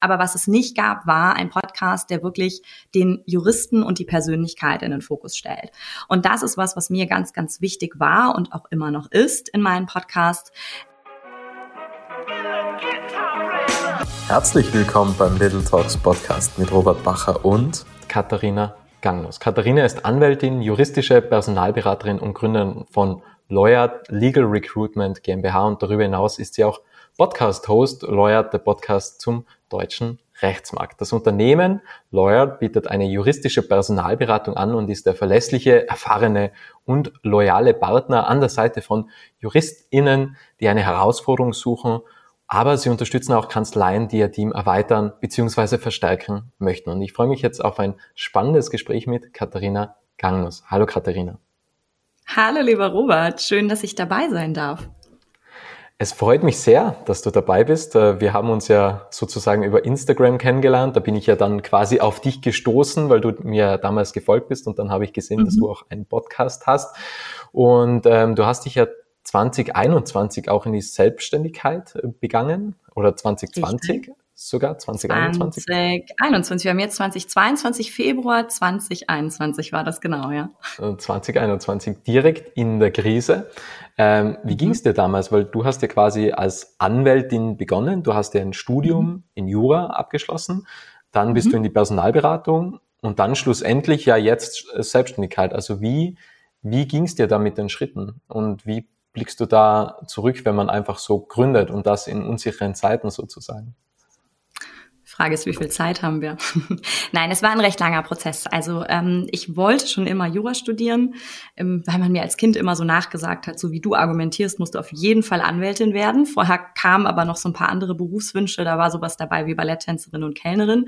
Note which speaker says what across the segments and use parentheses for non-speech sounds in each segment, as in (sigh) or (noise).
Speaker 1: Aber was es nicht gab, war ein Podcast, der wirklich den Juristen und die Persönlichkeit in den Fokus stellt. Und das ist was, was mir ganz, ganz wichtig war und auch immer noch ist in meinem Podcast.
Speaker 2: Herzlich willkommen beim Little Talks Podcast mit Robert Bacher und Katharina Gangnos. Katharina ist Anwältin, juristische Personalberaterin und Gründerin von Lawyer Legal Recruitment GmbH und darüber hinaus ist sie auch Podcast-Host Lawyer, der Podcast zum deutschen Rechtsmarkt. Das Unternehmen Lawyer bietet eine juristische Personalberatung an und ist der verlässliche, erfahrene und loyale Partner an der Seite von JuristInnen, die eine Herausforderung suchen, aber sie unterstützen auch Kanzleien, die ihr Team erweitern bzw. verstärken möchten. Und ich freue mich jetzt auf ein spannendes Gespräch mit Katharina Gangnus. Hallo Katharina.
Speaker 1: Hallo lieber Robert, schön, dass ich dabei sein darf.
Speaker 2: Es freut mich sehr, dass du dabei bist. Äh, wir haben uns ja sozusagen über Instagram kennengelernt. Da bin ich ja dann quasi auf dich gestoßen, weil du mir damals gefolgt bist und dann habe ich gesehen, mhm. dass du auch einen Podcast hast. Und ähm, du hast dich ja 2021 auch in die Selbstständigkeit äh, begangen oder 2020. Richtig sogar 2021?
Speaker 1: 2021. Wir haben jetzt 2022, Februar 2021 war das genau, ja.
Speaker 2: 2021, äh, direkt in der Krise. Ähm, wie mhm. ging es dir damals? Weil du hast ja quasi als Anwältin begonnen, du hast ja ein Studium mhm. in Jura abgeschlossen, dann bist mhm. du in die Personalberatung und dann schlussendlich ja jetzt Selbstständigkeit. Also wie, wie ging es dir da mit den Schritten und wie blickst du da zurück, wenn man einfach so gründet und das in unsicheren Zeiten sozusagen?
Speaker 1: Frage ist, wie viel Zeit haben wir? (laughs) Nein, es war ein recht langer Prozess. Also ähm, ich wollte schon immer Jura studieren, ähm, weil man mir als Kind immer so nachgesagt hat, so wie du argumentierst, musst du auf jeden Fall Anwältin werden. Vorher kamen aber noch so ein paar andere Berufswünsche. Da war sowas dabei wie Balletttänzerin und Kellnerin.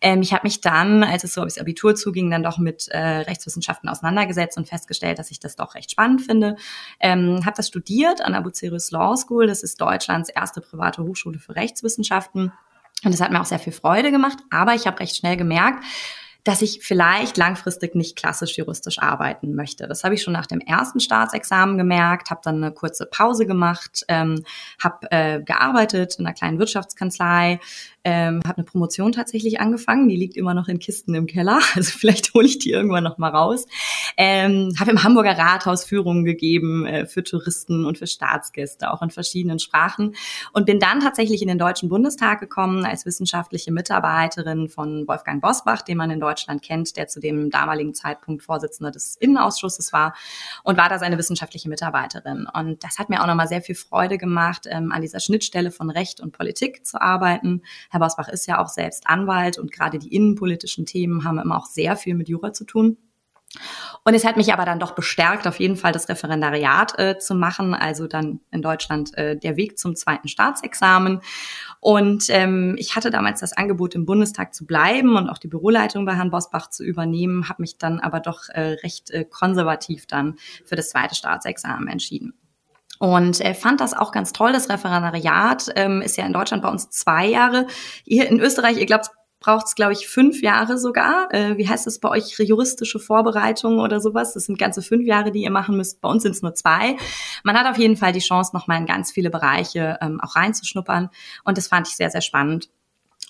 Speaker 1: Ähm, ich habe mich dann, als es so aufs Abitur zuging, dann doch mit äh, Rechtswissenschaften auseinandergesetzt und festgestellt, dass ich das doch recht spannend finde. Ähm, habe das studiert an Abu Cerius Law School. Das ist Deutschlands erste private Hochschule für Rechtswissenschaften. Und das hat mir auch sehr viel Freude gemacht, aber ich habe recht schnell gemerkt, dass ich vielleicht langfristig nicht klassisch juristisch arbeiten möchte. Das habe ich schon nach dem ersten Staatsexamen gemerkt, habe dann eine kurze Pause gemacht, ähm, habe äh, gearbeitet in einer kleinen Wirtschaftskanzlei, ähm, habe eine Promotion tatsächlich angefangen, die liegt immer noch in Kisten im Keller, (laughs) also vielleicht hole ich die irgendwann noch mal raus. Ähm, habe im Hamburger Rathaus Führungen gegeben äh, für Touristen und für Staatsgäste, auch in verschiedenen Sprachen und bin dann tatsächlich in den Deutschen Bundestag gekommen als wissenschaftliche Mitarbeiterin von Wolfgang Bosbach, den man in Deutschland kennt, der zu dem damaligen Zeitpunkt Vorsitzender des Innenausschusses war und war da seine wissenschaftliche Mitarbeiterin. Und das hat mir auch nochmal sehr viel Freude gemacht, ähm, an dieser Schnittstelle von Recht und Politik zu arbeiten Herr Bosbach ist ja auch selbst Anwalt und gerade die innenpolitischen Themen haben immer auch sehr viel mit Jura zu tun. Und es hat mich aber dann doch bestärkt, auf jeden Fall das Referendariat äh, zu machen, also dann in Deutschland äh, der Weg zum zweiten Staatsexamen. Und ähm, ich hatte damals das Angebot, im Bundestag zu bleiben und auch die Büroleitung bei Herrn Bosbach zu übernehmen, habe mich dann aber doch äh, recht äh, konservativ dann für das zweite Staatsexamen entschieden. Und äh, fand das auch ganz toll. Das Referendariat ähm, ist ja in Deutschland bei uns zwei Jahre. Hier in Österreich, ihr glaubt, braucht es, glaube ich, fünf Jahre sogar. Äh, wie heißt es bei euch? Juristische Vorbereitung oder sowas? Das sind ganze fünf Jahre, die ihr machen müsst. Bei uns sind es nur zwei. Man hat auf jeden Fall die Chance, nochmal in ganz viele Bereiche ähm, auch reinzuschnuppern. Und das fand ich sehr, sehr spannend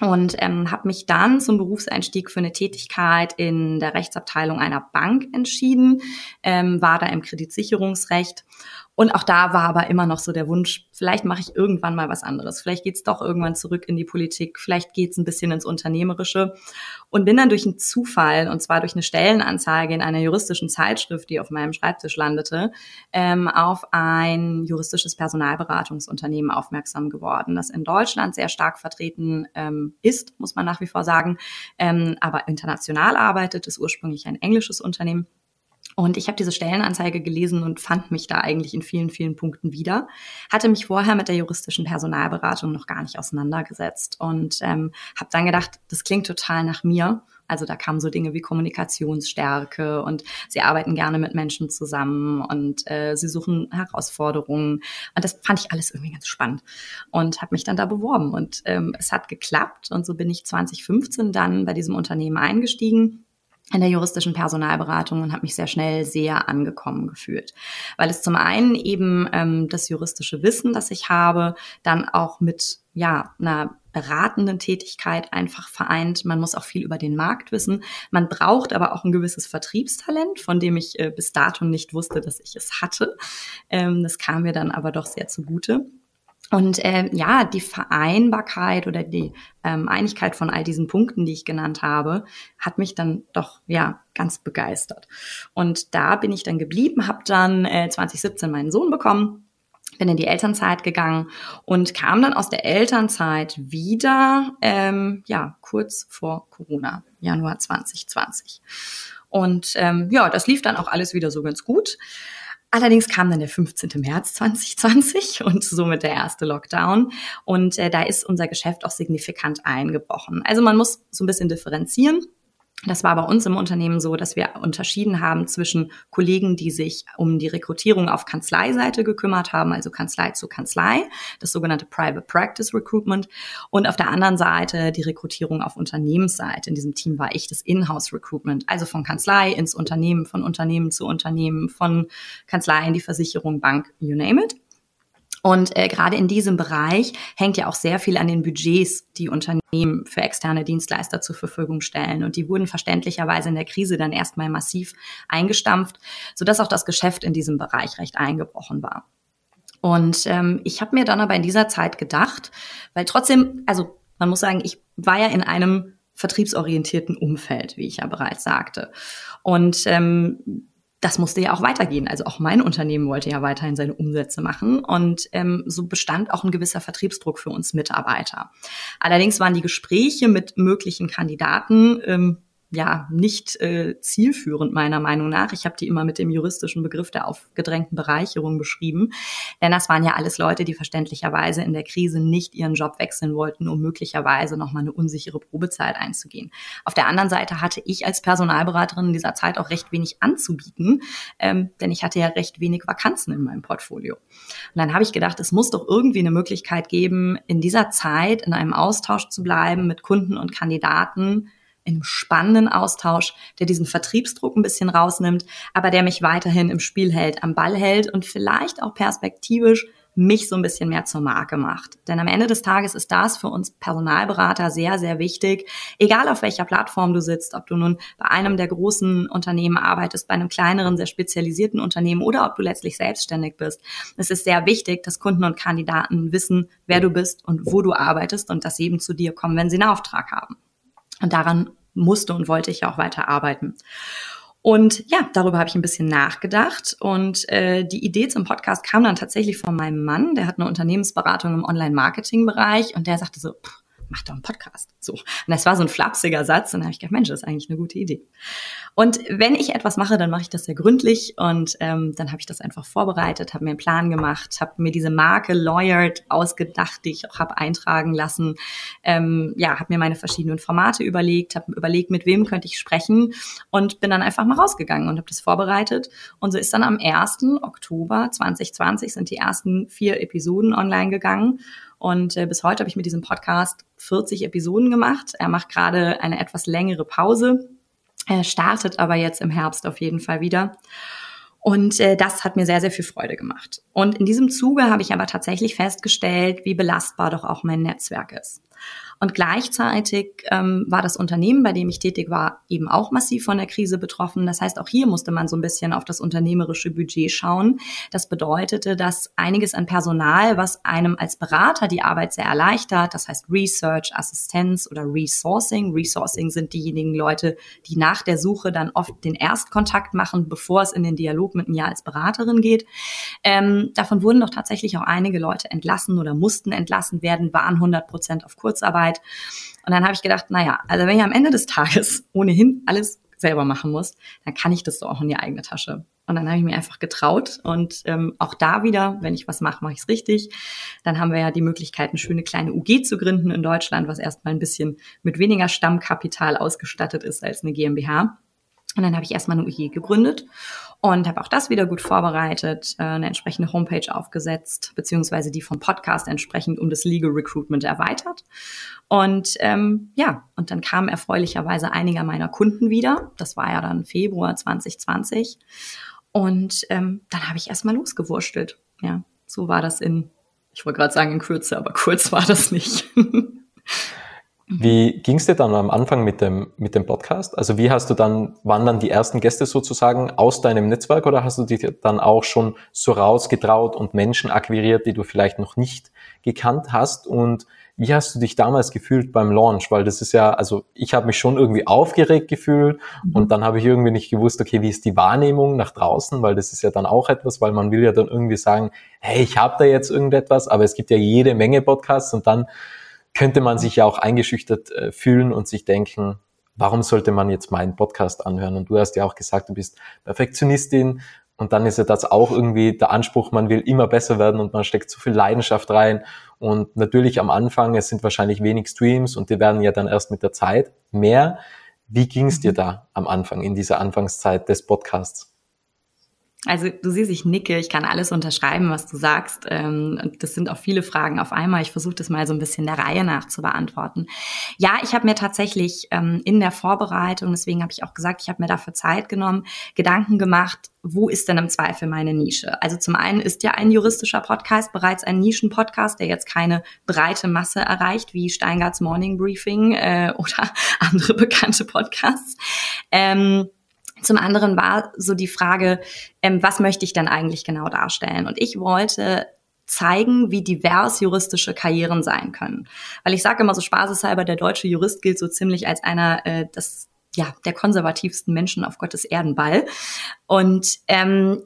Speaker 1: und ähm, habe mich dann zum Berufseinstieg für eine Tätigkeit in der Rechtsabteilung einer Bank entschieden, ähm, war da im Kreditsicherungsrecht und auch da war aber immer noch so der Wunsch, vielleicht mache ich irgendwann mal was anderes. Vielleicht geht's doch irgendwann zurück in die Politik, vielleicht geht's ein bisschen ins Unternehmerische. Und bin dann durch einen Zufall, und zwar durch eine Stellenanzeige in einer juristischen Zeitschrift, die auf meinem Schreibtisch landete, ähm, auf ein juristisches Personalberatungsunternehmen aufmerksam geworden, das in Deutschland sehr stark vertreten ähm, ist, muss man nach wie vor sagen, ähm, aber international arbeitet, ist ursprünglich ein englisches Unternehmen und ich habe diese Stellenanzeige gelesen und fand mich da eigentlich in vielen, vielen Punkten wieder. Hatte mich vorher mit der juristischen Personalberatung noch gar nicht auseinandergesetzt und ähm, habe dann gedacht, das klingt total nach mir. Also da kamen so Dinge wie Kommunikationsstärke und sie arbeiten gerne mit Menschen zusammen und äh, sie suchen Herausforderungen. Und das fand ich alles irgendwie ganz spannend und habe mich dann da beworben. Und ähm, es hat geklappt und so bin ich 2015 dann bei diesem Unternehmen eingestiegen in der juristischen Personalberatung und habe mich sehr schnell sehr angekommen gefühlt, weil es zum einen eben ähm, das juristische Wissen, das ich habe, dann auch mit ja einer beratenden Tätigkeit einfach vereint. Man muss auch viel über den Markt wissen. Man braucht aber auch ein gewisses Vertriebstalent, von dem ich äh, bis dato nicht wusste, dass ich es hatte. Ähm, das kam mir dann aber doch sehr zugute. Und äh, ja, die Vereinbarkeit oder die ähm, Einigkeit von all diesen Punkten, die ich genannt habe, hat mich dann doch ja ganz begeistert. Und da bin ich dann geblieben, habe dann äh, 2017 meinen Sohn bekommen bin in die Elternzeit gegangen und kam dann aus der Elternzeit wieder, ähm, ja, kurz vor Corona, Januar 2020. Und ähm, ja, das lief dann auch alles wieder so ganz gut. Allerdings kam dann der 15. März 2020 (laughs) und somit der erste Lockdown. Und äh, da ist unser Geschäft auch signifikant eingebrochen. Also man muss so ein bisschen differenzieren. Das war bei uns im Unternehmen so, dass wir unterschieden haben zwischen Kollegen, die sich um die Rekrutierung auf Kanzleiseite gekümmert haben, also Kanzlei zu Kanzlei, das sogenannte Private Practice Recruitment, und auf der anderen Seite die Rekrutierung auf Unternehmensseite. In diesem Team war ich das Inhouse Recruitment, also von Kanzlei ins Unternehmen, von Unternehmen zu Unternehmen, von Kanzlei in die Versicherung, Bank, you name it. Und äh, gerade in diesem Bereich hängt ja auch sehr viel an den Budgets, die Unternehmen für externe Dienstleister zur Verfügung stellen. Und die wurden verständlicherweise in der Krise dann erstmal massiv eingestampft, sodass auch das Geschäft in diesem Bereich recht eingebrochen war. Und ähm, ich habe mir dann aber in dieser Zeit gedacht, weil trotzdem, also man muss sagen, ich war ja in einem vertriebsorientierten Umfeld, wie ich ja bereits sagte. Und ähm, das musste ja auch weitergehen. Also auch mein Unternehmen wollte ja weiterhin seine Umsätze machen und ähm, so bestand auch ein gewisser Vertriebsdruck für uns Mitarbeiter. Allerdings waren die Gespräche mit möglichen Kandidaten ähm, ja nicht äh, zielführend meiner Meinung nach. Ich habe die immer mit dem juristischen Begriff der aufgedrängten Bereicherung beschrieben, denn das waren ja alles Leute, die verständlicherweise in der Krise nicht ihren Job wechseln wollten, um möglicherweise noch mal eine unsichere Probezeit einzugehen. Auf der anderen Seite hatte ich als Personalberaterin in dieser Zeit auch recht wenig anzubieten, ähm, denn ich hatte ja recht wenig Vakanzen in meinem Portfolio. Und dann habe ich gedacht, es muss doch irgendwie eine Möglichkeit geben, in dieser Zeit in einem Austausch zu bleiben mit Kunden und Kandidaten, in einem spannenden Austausch, der diesen Vertriebsdruck ein bisschen rausnimmt, aber der mich weiterhin im Spiel hält, am Ball hält und vielleicht auch perspektivisch mich so ein bisschen mehr zur Marke macht. Denn am Ende des Tages ist das für uns Personalberater sehr, sehr wichtig. Egal auf welcher Plattform du sitzt, ob du nun bei einem der großen Unternehmen arbeitest, bei einem kleineren, sehr spezialisierten Unternehmen oder ob du letztlich selbstständig bist. Es ist sehr wichtig, dass Kunden und Kandidaten wissen, wer du bist und wo du arbeitest und dass sie eben zu dir kommen, wenn sie einen Auftrag haben. Und daran musste und wollte ich ja auch weiter arbeiten. Und ja, darüber habe ich ein bisschen nachgedacht. Und äh, die Idee zum Podcast kam dann tatsächlich von meinem Mann. Der hat eine Unternehmensberatung im Online-Marketing-Bereich und der sagte so, pff, mach doch einen Podcast. So. Und das war so ein flapsiger Satz. Und dann habe ich gedacht, Mensch, das ist eigentlich eine gute Idee. Und wenn ich etwas mache, dann mache ich das sehr gründlich. Und ähm, dann habe ich das einfach vorbereitet, habe mir einen Plan gemacht, habe mir diese Marke Lawyered ausgedacht, die ich auch habe eintragen lassen. Ähm, ja, habe mir meine verschiedenen Formate überlegt, habe überlegt, mit wem könnte ich sprechen und bin dann einfach mal rausgegangen und habe das vorbereitet. Und so ist dann am 1. Oktober 2020 sind die ersten vier Episoden online gegangen. Und äh, bis heute habe ich mit diesem Podcast 40 Episoden gemacht. Er macht gerade eine etwas längere Pause. Er startet aber jetzt im Herbst auf jeden Fall wieder. Und äh, das hat mir sehr, sehr viel Freude gemacht. Und in diesem Zuge habe ich aber tatsächlich festgestellt, wie belastbar doch auch mein Netzwerk ist. Und gleichzeitig ähm, war das Unternehmen, bei dem ich tätig war, eben auch massiv von der Krise betroffen. Das heißt, auch hier musste man so ein bisschen auf das unternehmerische Budget schauen. Das bedeutete, dass einiges an Personal, was einem als Berater die Arbeit sehr erleichtert, das heißt Research, Assistenz oder Resourcing. Resourcing sind diejenigen Leute, die nach der Suche dann oft den Erstkontakt machen, bevor es in den Dialog mit mir als Beraterin geht. Ähm, davon wurden doch tatsächlich auch einige Leute entlassen oder mussten entlassen werden, waren 100 Prozent auf Kurzarbeit. Und dann habe ich gedacht, naja, also wenn ich am Ende des Tages (laughs) ohnehin alles selber machen muss, dann kann ich das so auch in die eigene Tasche. Und dann habe ich mir einfach getraut. Und ähm, auch da wieder, wenn ich was mache, mache ich es richtig. Dann haben wir ja die Möglichkeit, eine schöne kleine UG zu gründen in Deutschland, was erstmal ein bisschen mit weniger Stammkapital ausgestattet ist als eine GmbH. Und dann habe ich erstmal eine UG gegründet und habe auch das wieder gut vorbereitet, äh, eine entsprechende Homepage aufgesetzt, beziehungsweise die vom Podcast entsprechend um das Legal Recruitment erweitert. Und ähm, ja, und dann kamen erfreulicherweise einiger meiner Kunden wieder. Das war ja dann Februar 2020. Und ähm, dann habe ich erstmal losgewurschtelt. Ja, so war das in, ich wollte gerade sagen in Kürze, aber kurz war das nicht. (laughs)
Speaker 2: Wie ging es dir dann am Anfang mit dem, mit dem Podcast? Also wie hast du dann, waren dann die ersten Gäste sozusagen aus deinem Netzwerk oder hast du dich dann auch schon so rausgetraut und Menschen akquiriert, die du vielleicht noch nicht gekannt hast? Und wie hast du dich damals gefühlt beim Launch? Weil das ist ja, also ich habe mich schon irgendwie aufgeregt gefühlt mhm. und dann habe ich irgendwie nicht gewusst, okay, wie ist die Wahrnehmung nach draußen? Weil das ist ja dann auch etwas, weil man will ja dann irgendwie sagen, hey, ich habe da jetzt irgendetwas, aber es gibt ja jede Menge Podcasts und dann könnte man sich ja auch eingeschüchtert äh, fühlen und sich denken, warum sollte man jetzt meinen Podcast anhören? Und du hast ja auch gesagt, du bist Perfektionistin und dann ist ja das auch irgendwie der Anspruch, man will immer besser werden und man steckt zu viel Leidenschaft rein. Und natürlich am Anfang, es sind wahrscheinlich wenig Streams und die werden ja dann erst mit der Zeit mehr. Wie ging es dir da am Anfang, in dieser Anfangszeit des Podcasts?
Speaker 1: Also du siehst, ich nicke, ich kann alles unterschreiben, was du sagst. Ähm, und das sind auch viele Fragen auf einmal. Ich versuche das mal so ein bisschen der Reihe nach zu beantworten. Ja, ich habe mir tatsächlich ähm, in der Vorbereitung, deswegen habe ich auch gesagt, ich habe mir dafür Zeit genommen, Gedanken gemacht, wo ist denn im Zweifel meine Nische? Also zum einen ist ja ein juristischer Podcast bereits ein Nischenpodcast, der jetzt keine breite Masse erreicht, wie Steingarts Morning Briefing äh, (laughs) oder andere bekannte Podcasts. Ähm, zum anderen war so die Frage, ähm, was möchte ich denn eigentlich genau darstellen? Und ich wollte zeigen, wie divers juristische Karrieren sein können. Weil ich sage immer so spaßeshalber, der deutsche Jurist gilt so ziemlich als einer äh, des, ja, der konservativsten Menschen auf Gottes Erdenball. Und ähm,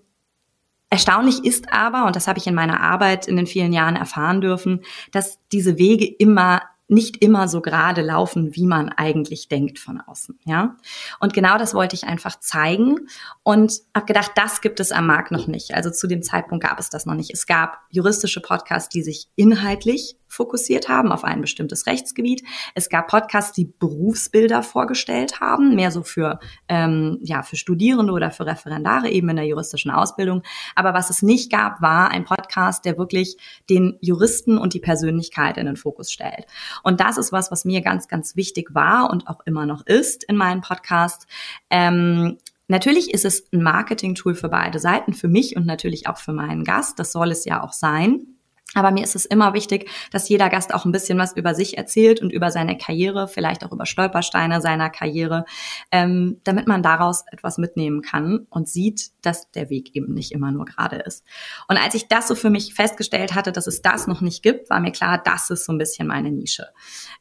Speaker 1: Erstaunlich ist aber, und das habe ich in meiner Arbeit in den vielen Jahren erfahren dürfen, dass diese Wege immer nicht immer so gerade laufen, wie man eigentlich denkt von außen, ja. Und genau das wollte ich einfach zeigen und habe gedacht, das gibt es am Markt noch nicht. Also zu dem Zeitpunkt gab es das noch nicht. Es gab juristische Podcasts, die sich inhaltlich fokussiert haben auf ein bestimmtes Rechtsgebiet. Es gab Podcasts, die Berufsbilder vorgestellt haben, mehr so für, ähm, ja, für Studierende oder für Referendare eben in der juristischen Ausbildung. Aber was es nicht gab, war ein Podcast, der wirklich den Juristen und die Persönlichkeit in den Fokus stellt. Und das ist was, was mir ganz, ganz wichtig war und auch immer noch ist in meinem Podcast. Ähm, Natürlich ist es ein Marketing-Tool für beide Seiten, für mich und natürlich auch für meinen Gast. Das soll es ja auch sein. Aber mir ist es immer wichtig, dass jeder Gast auch ein bisschen was über sich erzählt und über seine Karriere, vielleicht auch über Stolpersteine seiner Karriere, ähm, damit man daraus etwas mitnehmen kann und sieht, dass der Weg eben nicht immer nur gerade ist. Und als ich das so für mich festgestellt hatte, dass es das noch nicht gibt, war mir klar, das ist so ein bisschen meine Nische.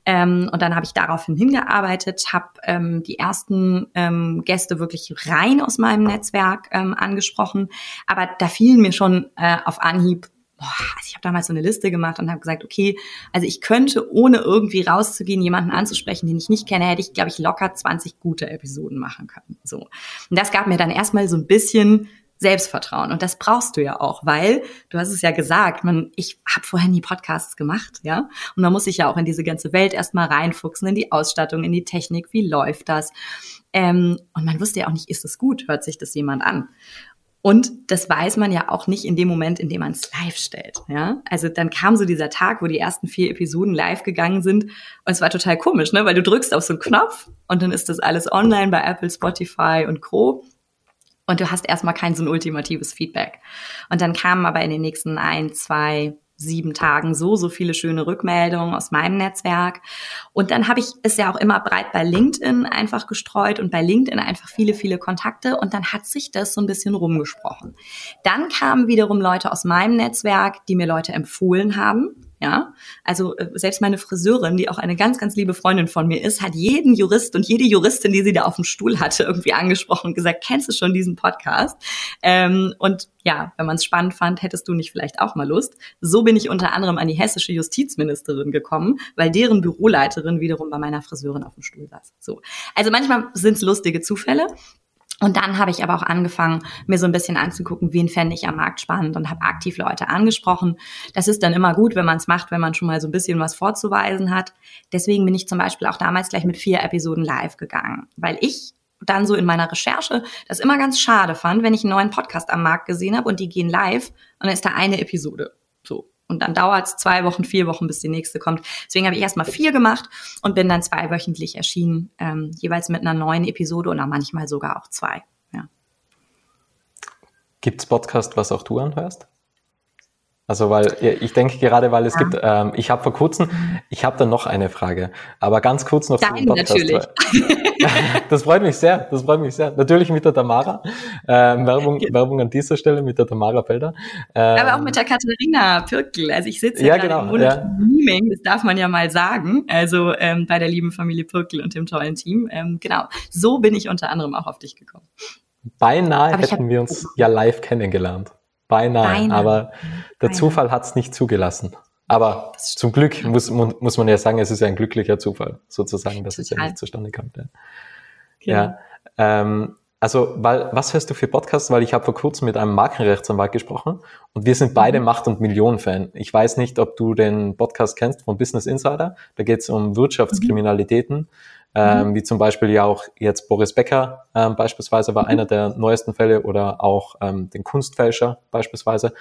Speaker 1: Ähm, und dann habe ich daraufhin hingearbeitet, habe ähm, die ersten ähm, Gäste wirklich rein aus meinem Netzwerk ähm, angesprochen. Aber da fielen mir schon äh, auf Anhieb boah, also ich habe damals so eine Liste gemacht und habe gesagt, okay, also ich könnte, ohne irgendwie rauszugehen, jemanden anzusprechen, den ich nicht kenne, hätte ich, glaube ich, locker 20 gute Episoden machen können. So. Und das gab mir dann erstmal so ein bisschen Selbstvertrauen. Und das brauchst du ja auch, weil, du hast es ja gesagt, man, ich habe vorher nie Podcasts gemacht, ja. Und man muss sich ja auch in diese ganze Welt erstmal reinfuchsen, in die Ausstattung, in die Technik, wie läuft das? Ähm, und man wusste ja auch nicht, ist es gut, hört sich das jemand an? Und das weiß man ja auch nicht in dem Moment, in dem man es live stellt. Ja? Also dann kam so dieser Tag, wo die ersten vier Episoden live gegangen sind. Und es war total komisch, ne? weil du drückst auf so einen Knopf und dann ist das alles online bei Apple, Spotify und Co. Und du hast erstmal kein so ein ultimatives Feedback. Und dann kamen aber in den nächsten ein, zwei, sieben Tagen so, so viele schöne Rückmeldungen aus meinem Netzwerk. Und dann habe ich es ja auch immer breit bei LinkedIn einfach gestreut und bei LinkedIn einfach viele, viele Kontakte und dann hat sich das so ein bisschen rumgesprochen. Dann kamen wiederum Leute aus meinem Netzwerk, die mir Leute empfohlen haben. Ja, also äh, selbst meine Friseurin, die auch eine ganz, ganz liebe Freundin von mir ist, hat jeden Jurist und jede Juristin, die sie da auf dem Stuhl hatte, irgendwie angesprochen und gesagt, kennst du schon diesen Podcast? Ähm, und ja, wenn man es spannend fand, hättest du nicht vielleicht auch mal Lust. So bin ich unter anderem an die hessische Justizministerin gekommen, weil deren Büroleiterin wiederum bei meiner Friseurin auf dem Stuhl saß. So. Also manchmal sind es lustige Zufälle. Und dann habe ich aber auch angefangen, mir so ein bisschen anzugucken, wen fände ich am Markt spannend und habe aktiv Leute angesprochen. Das ist dann immer gut, wenn man es macht, wenn man schon mal so ein bisschen was vorzuweisen hat. Deswegen bin ich zum Beispiel auch damals gleich mit vier Episoden live gegangen, weil ich dann so in meiner Recherche das immer ganz schade fand, wenn ich einen neuen Podcast am Markt gesehen habe und die gehen live und dann ist da eine Episode. So. Und dann dauert es zwei Wochen, vier Wochen, bis die nächste kommt. Deswegen habe ich erstmal vier gemacht und bin dann zweiwöchentlich erschienen, ähm, jeweils mit einer neuen Episode oder manchmal sogar auch zwei. Ja.
Speaker 2: Gibt's Podcast, was auch du anhörst? Also weil ich denke gerade, weil es ja. gibt, ähm, ich habe vor kurzem, ich habe da noch eine Frage, aber ganz kurz noch
Speaker 1: Dein, natürlich. (laughs)
Speaker 2: das freut mich sehr, das freut mich sehr. Natürlich mit der Tamara, ähm, Werbung, Werbung an dieser Stelle mit der Tamara Felder.
Speaker 1: Ähm, aber auch mit der Katharina Pirkel. Also ich sitze ja, ja genau, im ja. Teaming, das darf man ja mal sagen. Also ähm, bei der lieben Familie Pirkel und dem tollen Team. Ähm, genau, so bin ich unter anderem auch auf dich gekommen.
Speaker 2: Beinahe hätten wir uns ja live kennengelernt. Beinahe, Beinahe. aber der Beinahe. Zufall hat es nicht zugelassen. Aber zum Glück muss, muss man ja sagen, es ist ja ein glücklicher Zufall, sozusagen, dass Total. es ja nicht zustande kommt. Ja. Genau. ja ähm, also, weil, was hörst du für Podcasts? Weil ich habe vor kurzem mit einem Markenrechtsanwalt gesprochen und wir sind beide mhm. Macht- und Millionen-Fan. Ich weiß nicht, ob du den Podcast kennst von Business Insider. Da geht es um Wirtschaftskriminalitäten. Mhm. Ähm, mhm. wie zum Beispiel ja auch jetzt Boris Becker ähm, beispielsweise war mhm. einer der neuesten Fälle oder auch ähm, den Kunstfälscher beispielsweise.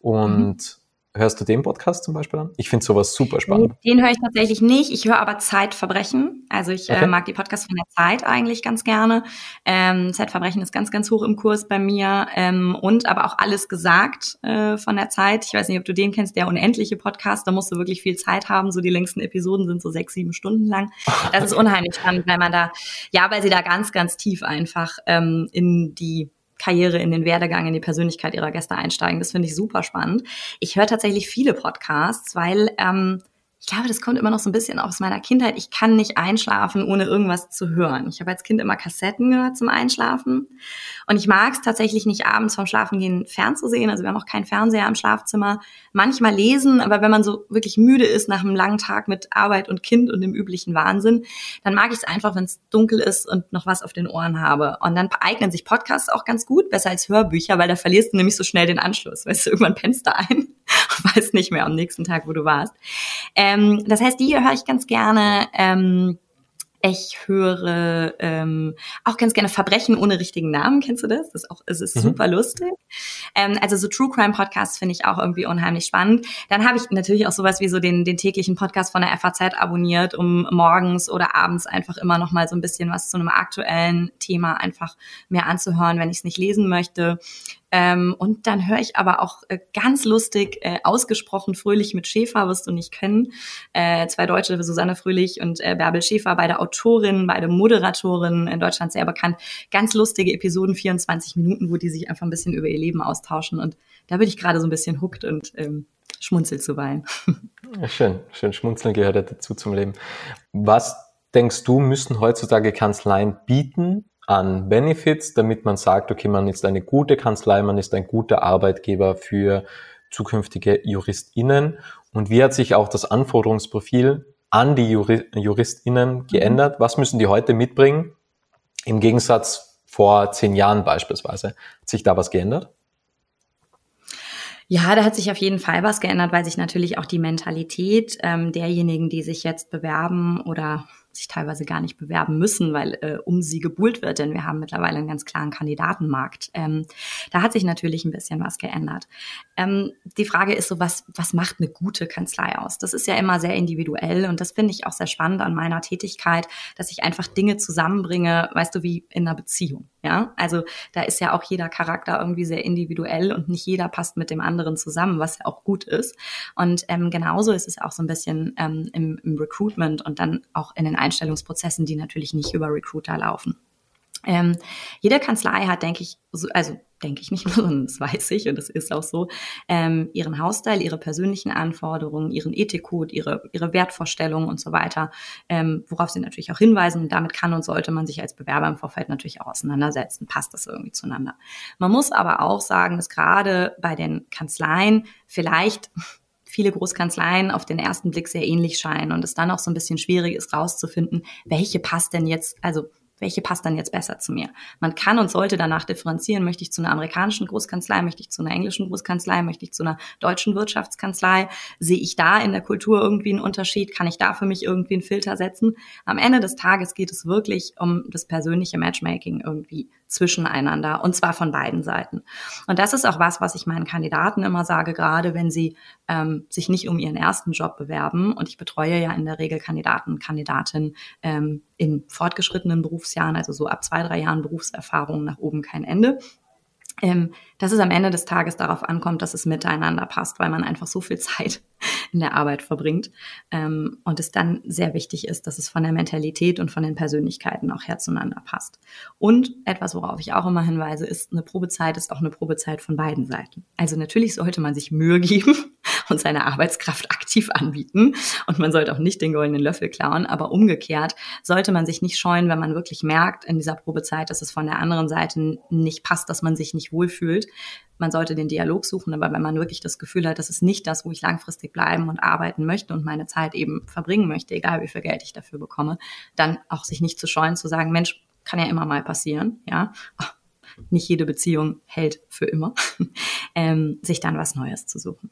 Speaker 2: Und mhm. Hörst du den Podcast zum Beispiel an? Ich finde sowas super spannend.
Speaker 1: Den höre ich tatsächlich nicht. Ich höre aber Zeitverbrechen. Also ich äh, okay. äh, mag die Podcasts von der Zeit eigentlich ganz gerne. Ähm, Zeitverbrechen ist ganz, ganz hoch im Kurs bei mir. Ähm, und aber auch alles gesagt äh, von der Zeit. Ich weiß nicht, ob du den kennst, der unendliche Podcast. Da musst du wirklich viel Zeit haben. So die längsten Episoden sind so sechs, sieben Stunden lang. Das ist unheimlich spannend, weil man da, ja, weil sie da ganz, ganz tief einfach ähm, in die Karriere, in den Werdegang, in die Persönlichkeit ihrer Gäste einsteigen. Das finde ich super spannend. Ich höre tatsächlich viele Podcasts, weil ähm, ich glaube, das kommt immer noch so ein bisschen aus meiner Kindheit. Ich kann nicht einschlafen, ohne irgendwas zu hören. Ich habe als Kind immer Kassetten gehört zum Einschlafen. Und ich mag es tatsächlich nicht abends vorm Schlafengehen fernzusehen. Also wir haben auch keinen Fernseher im Schlafzimmer. Manchmal lesen, aber wenn man so wirklich müde ist nach einem langen Tag mit Arbeit und Kind und dem üblichen Wahnsinn, dann mag ich es einfach, wenn es dunkel ist und noch was auf den Ohren habe. Und dann eignen sich Podcasts auch ganz gut, besser als Hörbücher, weil da verlierst du nämlich so schnell den Anschluss. Weißt du, irgendwann pennst du ein (laughs) und weißt nicht mehr am nächsten Tag, wo du warst. Ähm, das heißt, die höre ich ganz gerne. Ähm, ich höre ähm, auch ganz gerne Verbrechen ohne richtigen Namen. Kennst du das? Das ist auch, es ist mhm. super lustig. Ähm, also so True Crime Podcasts finde ich auch irgendwie unheimlich spannend. Dann habe ich natürlich auch sowas wie so den, den täglichen Podcast von der FAZ abonniert, um morgens oder abends einfach immer noch mal so ein bisschen was zu einem aktuellen Thema einfach mehr anzuhören, wenn ich es nicht lesen möchte. Ähm, und dann höre ich aber auch äh, ganz lustig, äh, ausgesprochen Fröhlich mit Schäfer, wirst du nicht kennen. Äh, zwei Deutsche, Susanne Fröhlich und äh, Bärbel Schäfer, beide Autorinnen, beide Moderatorinnen, in Deutschland sehr bekannt. Ganz lustige Episoden, 24 Minuten, wo die sich einfach ein bisschen über ihr Leben austauschen. Und da bin ich gerade so ein bisschen hooked und ähm, schmunzel zuweilen.
Speaker 2: Ja, schön, schön. Schmunzeln gehört dazu zum Leben. Was denkst du, müssen heutzutage Kanzleien bieten, an Benefits, damit man sagt, okay, man ist eine gute Kanzlei, man ist ein guter Arbeitgeber für zukünftige JuristInnen. Und wie hat sich auch das Anforderungsprofil an die Juri JuristInnen geändert? Was müssen die heute mitbringen? Im Gegensatz vor zehn Jahren beispielsweise. Hat sich da was geändert?
Speaker 1: Ja, da hat sich auf jeden Fall was geändert, weil sich natürlich auch die Mentalität ähm, derjenigen, die sich jetzt bewerben oder sich teilweise gar nicht bewerben müssen, weil äh, um sie gebuhlt wird, denn wir haben mittlerweile einen ganz klaren Kandidatenmarkt. Ähm, da hat sich natürlich ein bisschen was geändert. Ähm, die Frage ist so, was, was macht eine gute Kanzlei aus? Das ist ja immer sehr individuell und das finde ich auch sehr spannend an meiner Tätigkeit, dass ich einfach Dinge zusammenbringe, weißt du, wie in einer Beziehung. Ja, also da ist ja auch jeder Charakter irgendwie sehr individuell und nicht jeder passt mit dem anderen zusammen, was ja auch gut ist. Und ähm, genauso ist es auch so ein bisschen ähm, im, im Recruitment und dann auch in den Einstellungsprozessen, die natürlich nicht über Recruiter laufen. Ähm, jede Kanzlei hat, denke ich, so, also denke ich nicht (laughs) nur, sondern das weiß ich und das ist auch so, ähm, ihren Hausstyle, ihre persönlichen Anforderungen, ihren Ethikcode, ihre, ihre Wertvorstellungen und so weiter, ähm, worauf sie natürlich auch hinweisen. Und damit kann und sollte man sich als Bewerber im Vorfeld natürlich auch auseinandersetzen. Passt das irgendwie zueinander? Man muss aber auch sagen, dass gerade bei den Kanzleien vielleicht (laughs) viele Großkanzleien auf den ersten Blick sehr ähnlich scheinen und es dann auch so ein bisschen schwierig ist rauszufinden, welche passt denn jetzt, also welche passt dann jetzt besser zu mir? Man kann und sollte danach differenzieren, möchte ich zu einer amerikanischen Großkanzlei, möchte ich zu einer englischen Großkanzlei, möchte ich zu einer deutschen Wirtschaftskanzlei? Sehe ich da in der Kultur irgendwie einen Unterschied? Kann ich da für mich irgendwie einen Filter setzen? Am Ende des Tages geht es wirklich um das persönliche Matchmaking irgendwie zwischeneinander und zwar von beiden Seiten. Und das ist auch was, was ich meinen Kandidaten immer sage, gerade wenn sie ähm, sich nicht um ihren ersten Job bewerben. Und ich betreue ja in der Regel Kandidaten und Kandidatinnen ähm, in fortgeschrittenen Berufsjahren, also so ab zwei, drei Jahren Berufserfahrung nach oben kein Ende ähm, dass es am Ende des Tages darauf ankommt, dass es miteinander passt, weil man einfach so viel (laughs) Zeit in der Arbeit verbringt ähm, und es dann sehr wichtig ist, dass es von der Mentalität und von den Persönlichkeiten auch her zueinander passt. Und etwas, worauf ich auch immer hinweise, ist, eine Probezeit ist auch eine Probezeit von beiden Seiten. Also natürlich sollte man sich Mühe (laughs) geben und seine Arbeitskraft aktiv anbieten. Und man sollte auch nicht den goldenen Löffel klauen, aber umgekehrt sollte man sich nicht scheuen, wenn man wirklich merkt in dieser Probezeit, dass es von der anderen Seite nicht passt, dass man sich nicht wohlfühlt, man sollte den Dialog suchen, aber wenn man wirklich das Gefühl hat, das ist nicht das, wo ich langfristig bleiben und arbeiten möchte und meine Zeit eben verbringen möchte, egal wie viel Geld ich dafür bekomme, dann auch sich nicht zu scheuen, zu sagen, Mensch, kann ja immer mal passieren, ja. nicht jede Beziehung hält für immer, (laughs) ähm, sich dann was Neues zu suchen.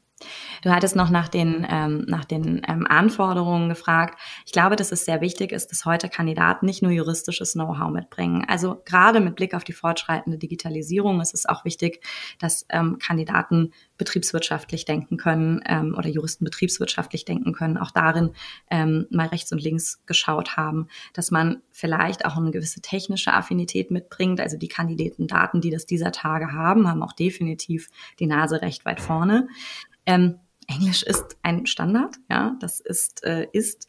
Speaker 1: Du hattest noch nach den, ähm, nach den ähm, Anforderungen gefragt. Ich glaube, dass es sehr wichtig ist, dass heute Kandidaten nicht nur juristisches Know-how mitbringen. Also gerade mit Blick auf die fortschreitende Digitalisierung ist es auch wichtig, dass ähm, Kandidaten betriebswirtschaftlich denken können ähm, oder Juristen betriebswirtschaftlich denken können, auch darin ähm, mal rechts und links geschaut haben, dass man vielleicht auch eine gewisse technische Affinität mitbringt. Also die Kandidaten, die das dieser Tage haben, haben auch definitiv die Nase recht weit vorne. Ähm, Englisch ist ein Standard, ja, das ist, äh, ist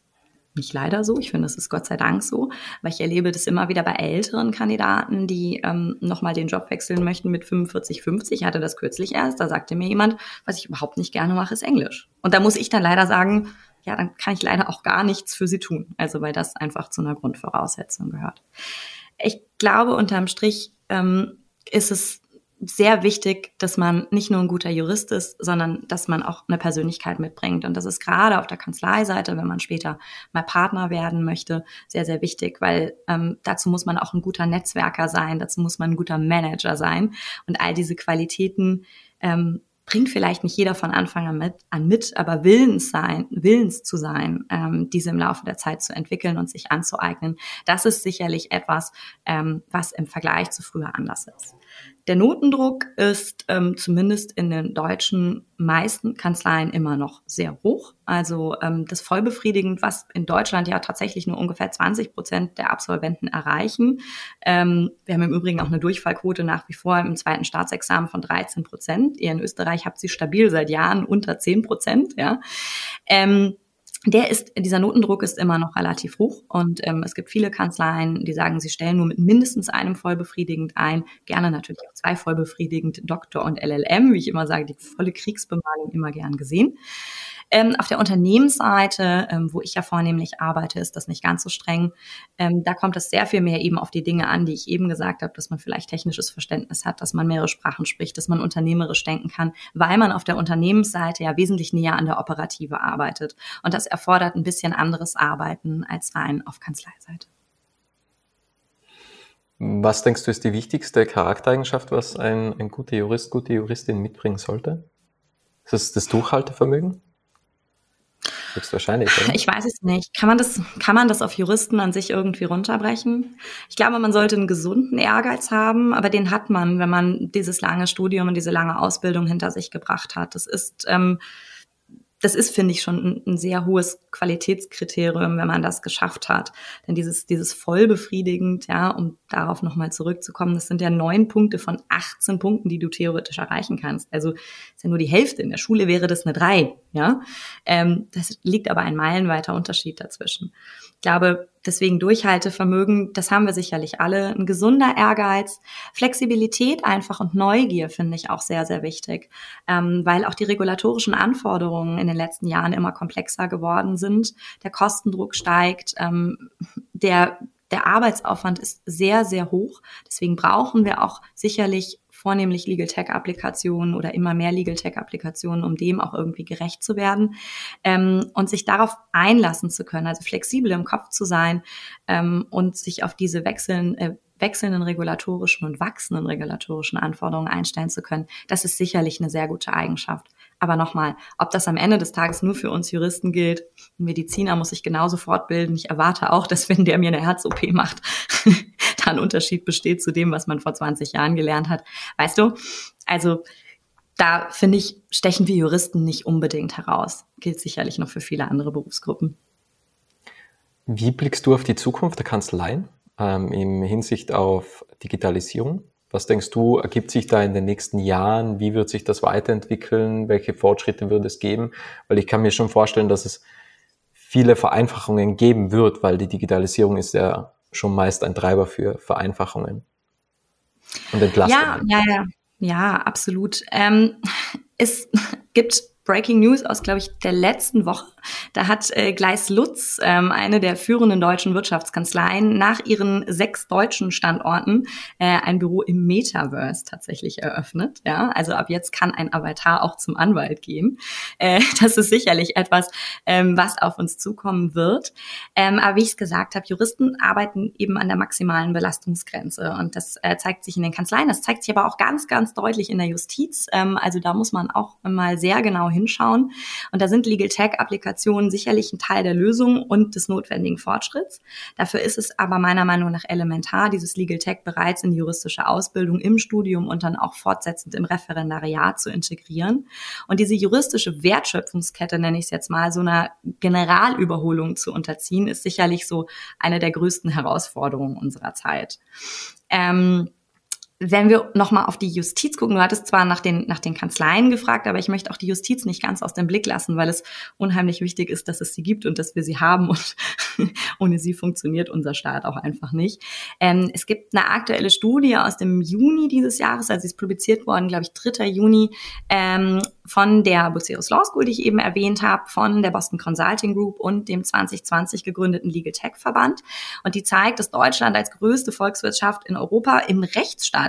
Speaker 1: nicht leider so, ich finde, es ist Gott sei Dank so, weil ich erlebe das immer wieder bei älteren Kandidaten, die ähm, nochmal den Job wechseln möchten mit 45, 50. Ich hatte das kürzlich erst, da sagte mir jemand, was ich überhaupt nicht gerne mache, ist Englisch. Und da muss ich dann leider sagen, ja, dann kann ich leider auch gar nichts für sie tun. Also weil das einfach zu einer Grundvoraussetzung gehört. Ich glaube, unterm Strich ähm, ist es sehr wichtig, dass man nicht nur ein guter Jurist ist, sondern dass man auch eine Persönlichkeit mitbringt. Und das ist gerade auf der Kanzleiseite, wenn man später mal Partner werden möchte, sehr, sehr wichtig, weil ähm, dazu muss man auch ein guter Netzwerker sein, dazu muss man ein guter Manager sein. Und all diese Qualitäten ähm, bringt vielleicht nicht jeder von Anfang an mit, an mit aber willens sein, willens zu sein, ähm, diese im Laufe der Zeit zu entwickeln und sich anzueignen, das ist sicherlich etwas, ähm, was im Vergleich zu früher anders ist. Der Notendruck ist ähm, zumindest in den deutschen meisten Kanzleien immer noch sehr hoch. Also ähm, das vollbefriedigend, was in Deutschland ja tatsächlich nur ungefähr 20 Prozent der Absolventen erreichen. Ähm, wir haben im Übrigen auch eine Durchfallquote nach wie vor im zweiten Staatsexamen von 13 Prozent. Ihr in Österreich habt sie stabil seit Jahren unter 10 Prozent. Ja. Ähm, der ist, dieser Notendruck ist immer noch relativ hoch und ähm, es gibt viele Kanzleien, die sagen, sie stellen nur mit mindestens einem vollbefriedigend ein, gerne natürlich auch zwei vollbefriedigend, Doktor und LLM, wie ich immer sage, die volle Kriegsbemalung immer gern gesehen. Ähm, auf der Unternehmensseite, ähm, wo ich ja vornehmlich arbeite, ist das nicht ganz so streng. Ähm, da kommt es sehr viel mehr eben auf die Dinge an, die ich eben gesagt habe, dass man vielleicht technisches Verständnis hat, dass man mehrere Sprachen spricht, dass man unternehmerisch denken kann, weil man auf der Unternehmensseite ja wesentlich näher an der Operative arbeitet. Und das erfordert ein bisschen anderes Arbeiten als rein auf Kanzleiseite.
Speaker 2: Was denkst du ist die wichtigste Charaktereigenschaft, was ein, ein guter Jurist, gute Juristin mitbringen sollte? Ist das das Durchhaltevermögen?
Speaker 1: Höchstwahrscheinlich. Oder? Ich weiß es nicht. Kann man das, kann man das auf Juristen an sich irgendwie runterbrechen? Ich glaube, man sollte einen gesunden Ehrgeiz haben, aber den hat man, wenn man dieses lange Studium und diese lange Ausbildung hinter sich gebracht hat. Das ist, ähm, das ist, finde ich, schon ein, ein, sehr hohes Qualitätskriterium, wenn man das geschafft hat. Denn dieses, dieses voll befriedigend, ja, um darauf nochmal zurückzukommen, das sind ja neun Punkte von 18 Punkten, die du theoretisch erreichen kannst. Also ist ja nur die Hälfte. In der Schule wäre das eine drei, ja. Ähm, das liegt aber ein meilenweiter Unterschied dazwischen glaube, deswegen Durchhaltevermögen, das haben wir sicherlich alle. Ein gesunder Ehrgeiz, Flexibilität einfach und Neugier finde ich auch sehr, sehr wichtig, ähm, weil auch die regulatorischen Anforderungen in den letzten Jahren immer komplexer geworden sind. Der Kostendruck steigt, ähm, der der Arbeitsaufwand ist sehr, sehr hoch. Deswegen brauchen wir auch sicherlich vornehmlich Legal Tech-Applikationen oder immer mehr Legal Tech-Applikationen, um dem auch irgendwie gerecht zu werden ähm, und sich darauf einlassen zu können, also flexibel im Kopf zu sein ähm, und sich auf diese wechseln, äh, wechselnden regulatorischen und wachsenden regulatorischen Anforderungen einstellen zu können, das ist sicherlich eine sehr gute Eigenschaft. Aber nochmal, ob das am Ende des Tages nur für uns Juristen gilt, ein Mediziner muss sich genauso fortbilden. Ich erwarte auch, dass wenn der mir eine Herz-OP macht, (laughs) da ein Unterschied besteht zu dem, was man vor 20 Jahren gelernt hat. Weißt du? Also da finde ich, stechen wir Juristen nicht unbedingt heraus. Gilt sicherlich noch für viele andere Berufsgruppen.
Speaker 2: Wie blickst du auf die Zukunft der Kanzleien ähm, in Hinsicht auf Digitalisierung? Was denkst du, ergibt sich da in den nächsten Jahren? Wie wird sich das weiterentwickeln? Welche Fortschritte wird es geben? Weil ich kann mir schon vorstellen, dass es viele Vereinfachungen geben wird, weil die Digitalisierung ist ja schon meist ein Treiber für Vereinfachungen
Speaker 1: und Entlastungen. Ja, ja, ja, ja, absolut. Ähm, (laughs) es gibt Breaking News aus, glaube ich, der letzten Woche. Da hat äh, Gleis Lutz, ähm, eine der führenden deutschen Wirtschaftskanzleien, nach ihren sechs deutschen Standorten äh, ein Büro im Metaverse tatsächlich eröffnet. Ja, also ab jetzt kann ein Avatar auch zum Anwalt gehen. Äh, (laughs) das ist sicherlich etwas, ähm, was auf uns zukommen wird. Ähm, aber wie ich es gesagt habe, Juristen arbeiten eben an der maximalen Belastungsgrenze und das äh, zeigt sich in den Kanzleien. Das zeigt sich aber auch ganz, ganz deutlich in der Justiz. Ähm, also da muss man auch mal sehr genau hinschauen. Und da sind Legal Tech-Applikationen sicherlich ein Teil der Lösung und des notwendigen Fortschritts. Dafür ist es aber meiner Meinung nach elementar, dieses Legal Tech bereits in die juristische Ausbildung im Studium und dann auch fortsetzend im Referendariat zu integrieren. Und diese juristische Wertschöpfungskette, nenne ich es jetzt mal, so einer Generalüberholung zu unterziehen, ist sicherlich so eine der größten Herausforderungen unserer Zeit. Ähm, wenn wir nochmal auf die Justiz gucken, du hattest zwar nach den, nach den Kanzleien gefragt, aber ich möchte auch die Justiz nicht ganz aus dem Blick lassen, weil es unheimlich wichtig ist, dass es sie gibt und dass wir sie haben und (laughs) ohne sie funktioniert unser Staat auch einfach nicht. Ähm, es gibt eine aktuelle Studie aus dem Juni dieses Jahres, also sie ist publiziert worden, glaube ich, 3. Juni, ähm, von der Bucerius Law School, die ich eben erwähnt habe, von der Boston Consulting Group und dem 2020 gegründeten Legal Tech Verband. Und die zeigt, dass Deutschland als größte Volkswirtschaft in Europa im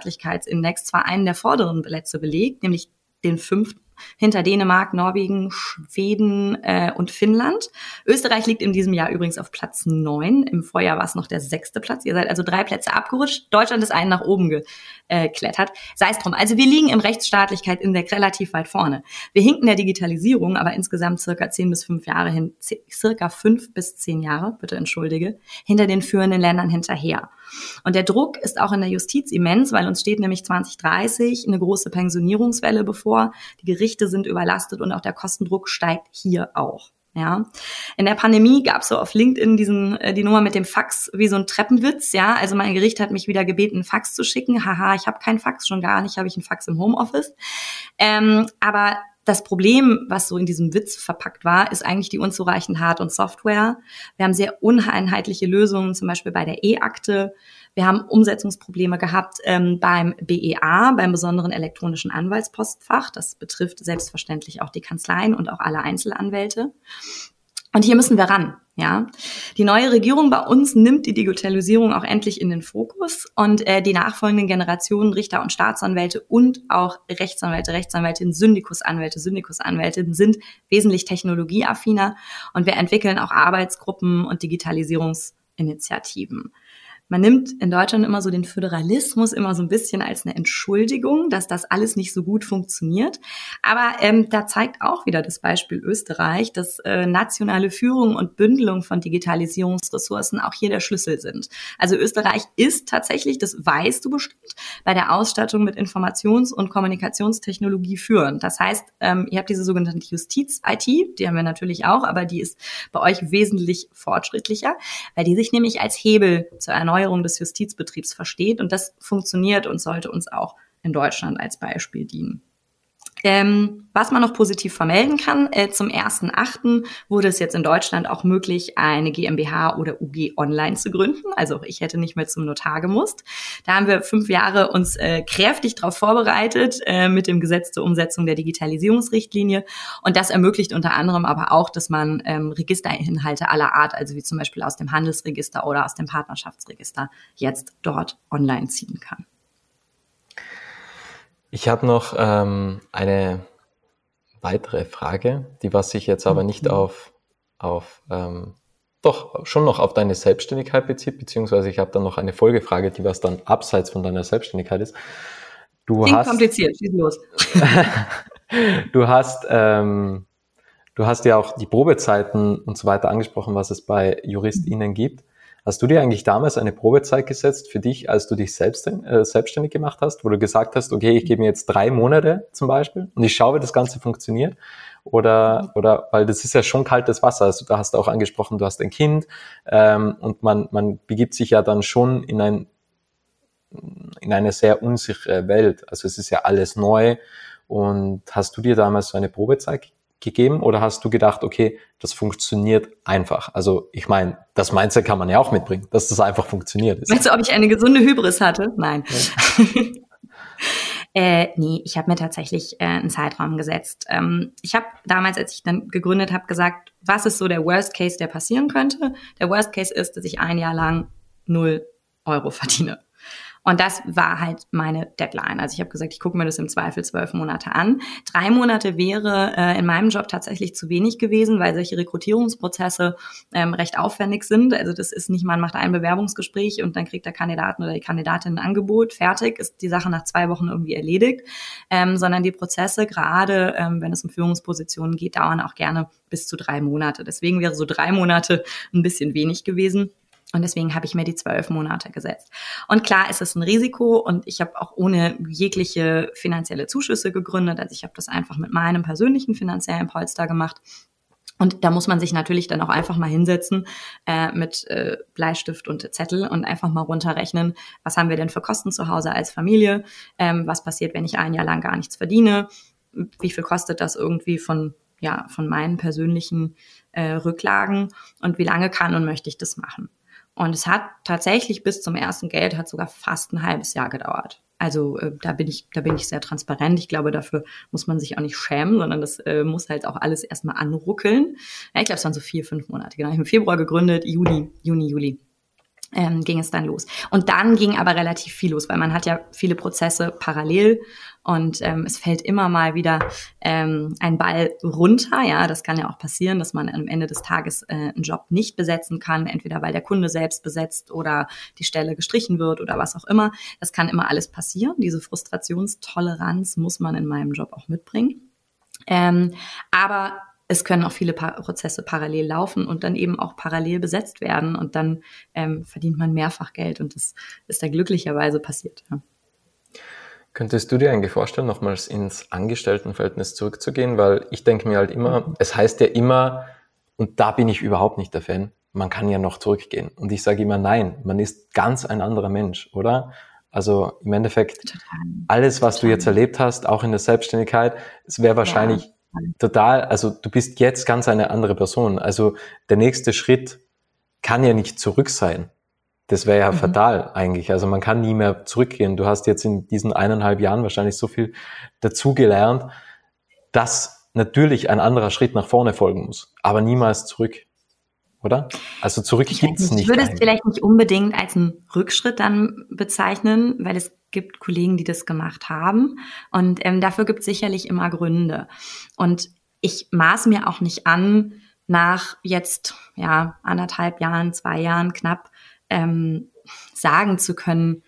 Speaker 1: Rechtsstaatlichkeitsindex zwar einen der vorderen Plätze belegt, nämlich den fünften hinter Dänemark, Norwegen, Schweden äh, und Finnland. Österreich liegt in diesem Jahr übrigens auf Platz neun. Im Vorjahr war es noch der sechste Platz. Ihr seid also drei Plätze abgerutscht. Deutschland ist einen nach oben geklettert. Sei es drum. Also wir liegen im Rechtsstaatlichkeit Index relativ weit vorne. Wir hinken der Digitalisierung aber insgesamt circa zehn bis fünf Jahre hin, circa fünf bis zehn Jahre, bitte entschuldige, hinter den führenden Ländern hinterher. Und der Druck ist auch in der Justiz immens, weil uns steht nämlich 2030 eine große Pensionierungswelle bevor. Die Gerichte sind überlastet und auch der Kostendruck steigt hier auch. Ja, in der Pandemie gab es so auf LinkedIn diesen äh, die Nummer mit dem Fax wie so ein Treppenwitz. Ja, also mein Gericht hat mich wieder gebeten, einen Fax zu schicken. Haha, ich habe keinen Fax, schon gar nicht habe ich einen Fax im Homeoffice. Ähm, aber das Problem, was so in diesem Witz verpackt war, ist eigentlich die unzureichende Hard- und Software. Wir haben sehr uneinheitliche Lösungen, zum Beispiel bei der E-Akte. Wir haben Umsetzungsprobleme gehabt ähm, beim BEA, beim besonderen elektronischen Anwaltspostfach. Das betrifft selbstverständlich auch die Kanzleien und auch alle Einzelanwälte. Und hier müssen wir ran. Ja, die neue Regierung bei uns nimmt die Digitalisierung auch endlich in den Fokus und äh, die nachfolgenden Generationen Richter und Staatsanwälte und auch Rechtsanwälte, Rechtsanwältinnen, Syndikusanwälte, Syndikusanwältinnen sind wesentlich technologieaffiner und wir entwickeln auch Arbeitsgruppen und Digitalisierungsinitiativen. Man nimmt in Deutschland immer so den Föderalismus immer so ein bisschen als eine Entschuldigung, dass das alles nicht so gut funktioniert. Aber ähm, da zeigt auch wieder das Beispiel Österreich, dass äh, nationale Führung und Bündelung von Digitalisierungsressourcen auch hier der Schlüssel sind. Also Österreich ist tatsächlich, das weißt du bestimmt, bei der Ausstattung mit Informations- und Kommunikationstechnologie führend. Das heißt, ähm, ihr habt diese sogenannte Justiz-IT, die haben wir natürlich auch, aber die ist bei euch wesentlich fortschrittlicher, weil die sich nämlich als Hebel zu einer Erneuerung des Justizbetriebs versteht. Und das funktioniert und sollte uns auch in Deutschland als Beispiel dienen. Ähm, was man noch positiv vermelden kann, äh, zum 1.8. wurde es jetzt in Deutschland auch möglich, eine GmbH oder UG online zu gründen. Also ich hätte nicht mehr zum Notar gemusst. Da haben wir fünf Jahre uns äh, kräftig darauf vorbereitet äh, mit dem Gesetz zur Umsetzung der Digitalisierungsrichtlinie. Und das ermöglicht unter anderem aber auch, dass man ähm, Registerinhalte aller Art, also wie zum Beispiel aus dem Handelsregister oder aus dem Partnerschaftsregister, jetzt dort online ziehen kann.
Speaker 2: Ich habe noch ähm, eine weitere Frage, die was sich jetzt aber nicht mhm. auf, auf ähm, doch schon noch auf deine Selbstständigkeit bezieht, beziehungsweise ich habe dann noch eine Folgefrage, die was dann abseits von deiner Selbstständigkeit ist.
Speaker 1: Du Klingt hast kompliziert, schieß los. (laughs)
Speaker 2: du hast ähm, du hast ja auch die Probezeiten und so weiter angesprochen, was es bei JuristInnen gibt. Hast du dir eigentlich damals eine Probezeit gesetzt für dich, als du dich selbst, äh, selbstständig gemacht hast, wo du gesagt hast, okay, ich gebe mir jetzt drei Monate zum Beispiel und ich schaue, wie das Ganze funktioniert? Oder, oder, weil das ist ja schon kaltes Wasser. Also da hast du auch angesprochen, du hast ein Kind ähm, und man, man begibt sich ja dann schon in ein in eine sehr unsichere Welt. Also es ist ja alles neu. Und hast du dir damals so eine Probezeit gegeben oder hast du gedacht, okay, das funktioniert einfach? Also ich meine, das Mindset kann man ja auch mitbringen, dass das einfach funktioniert.
Speaker 1: Meinst du, ob ich eine gesunde Hybris hatte? Nein. Ja. (laughs) Äh, nee, ich habe mir tatsächlich äh, einen Zeitraum gesetzt. Ähm, ich habe damals, als ich dann gegründet habe, gesagt, was ist so der Worst Case, der passieren könnte? Der Worst Case ist, dass ich ein Jahr lang null Euro verdiene. Und das war halt meine Deadline. Also ich habe gesagt, ich gucke mir das im Zweifel zwölf Monate an. Drei Monate wäre äh, in meinem Job tatsächlich zu wenig gewesen, weil solche Rekrutierungsprozesse ähm, recht aufwendig sind. Also das ist nicht, man macht ein Bewerbungsgespräch und dann kriegt der Kandidaten oder die Kandidatin ein Angebot, fertig, ist die Sache nach zwei Wochen irgendwie erledigt, ähm, sondern die Prozesse, gerade ähm, wenn es um Führungspositionen geht, dauern auch gerne bis zu drei Monate. Deswegen wäre so drei Monate ein bisschen wenig gewesen. Und deswegen habe ich mir die zwölf Monate gesetzt. Und klar ist es ein Risiko und ich habe auch ohne jegliche finanzielle Zuschüsse gegründet. Also ich habe das einfach mit meinem persönlichen finanziellen Polster gemacht. Und da muss man sich natürlich dann auch einfach mal hinsetzen äh, mit äh, Bleistift und Zettel und einfach mal runterrechnen, was haben wir denn für Kosten zu Hause als Familie, ähm, was passiert, wenn ich ein Jahr lang gar nichts verdiene, wie viel kostet das irgendwie von ja von meinen persönlichen äh, Rücklagen und wie lange kann und möchte ich das machen. Und es hat tatsächlich bis zum ersten Geld hat sogar fast ein halbes Jahr gedauert. Also äh, da bin ich, da bin ich sehr transparent. Ich glaube, dafür muss man sich auch nicht schämen, sondern das äh, muss halt auch alles erstmal anruckeln. Ja, ich glaube, es waren so vier, fünf Monate. Genau. Ich habe im Februar gegründet, Juli, Juni, Juli ähm, ging es dann los. Und dann ging aber relativ viel los, weil man hat ja viele Prozesse parallel und ähm, es fällt immer mal wieder ähm, ein Ball runter. Ja, das kann ja auch passieren, dass man am Ende des Tages äh, einen Job nicht besetzen kann, entweder weil der Kunde selbst besetzt oder die Stelle gestrichen wird oder was auch immer. Das kann immer alles passieren. Diese Frustrationstoleranz muss man in meinem Job auch mitbringen. Ähm, aber es können auch viele pa Prozesse parallel laufen und dann eben auch parallel besetzt werden und dann ähm, verdient man mehrfach Geld und das ist da glücklicherweise passiert. Ja.
Speaker 2: Könntest du dir eigentlich vorstellen, nochmals ins Angestelltenverhältnis zurückzugehen? Weil ich denke mir halt immer, es heißt ja immer, und da bin ich überhaupt nicht der Fan, man kann ja noch zurückgehen. Und ich sage immer, nein, man ist ganz ein anderer Mensch, oder? Also im Endeffekt, Total. alles, was Total. du jetzt erlebt hast, auch in der Selbstständigkeit, es wäre wahrscheinlich ja total, also du bist jetzt ganz eine andere Person. Also der nächste Schritt kann ja nicht zurück sein. Das wäre ja mhm. fatal eigentlich. Also man kann nie mehr zurückgehen. Du hast jetzt in diesen eineinhalb Jahren wahrscheinlich so viel dazugelernt, dass natürlich ein anderer Schritt nach vorne folgen muss, aber niemals zurück. Oder? Also zurück
Speaker 1: ich
Speaker 2: gibt's nicht.
Speaker 1: Ich würde es vielleicht nicht unbedingt als einen Rückschritt dann bezeichnen, weil es gibt Kollegen, die das gemacht haben. Und ähm, dafür gibt es sicherlich immer Gründe. Und ich maß mir auch nicht an, nach jetzt ja anderthalb Jahren, zwei Jahren knapp ähm, sagen zu können,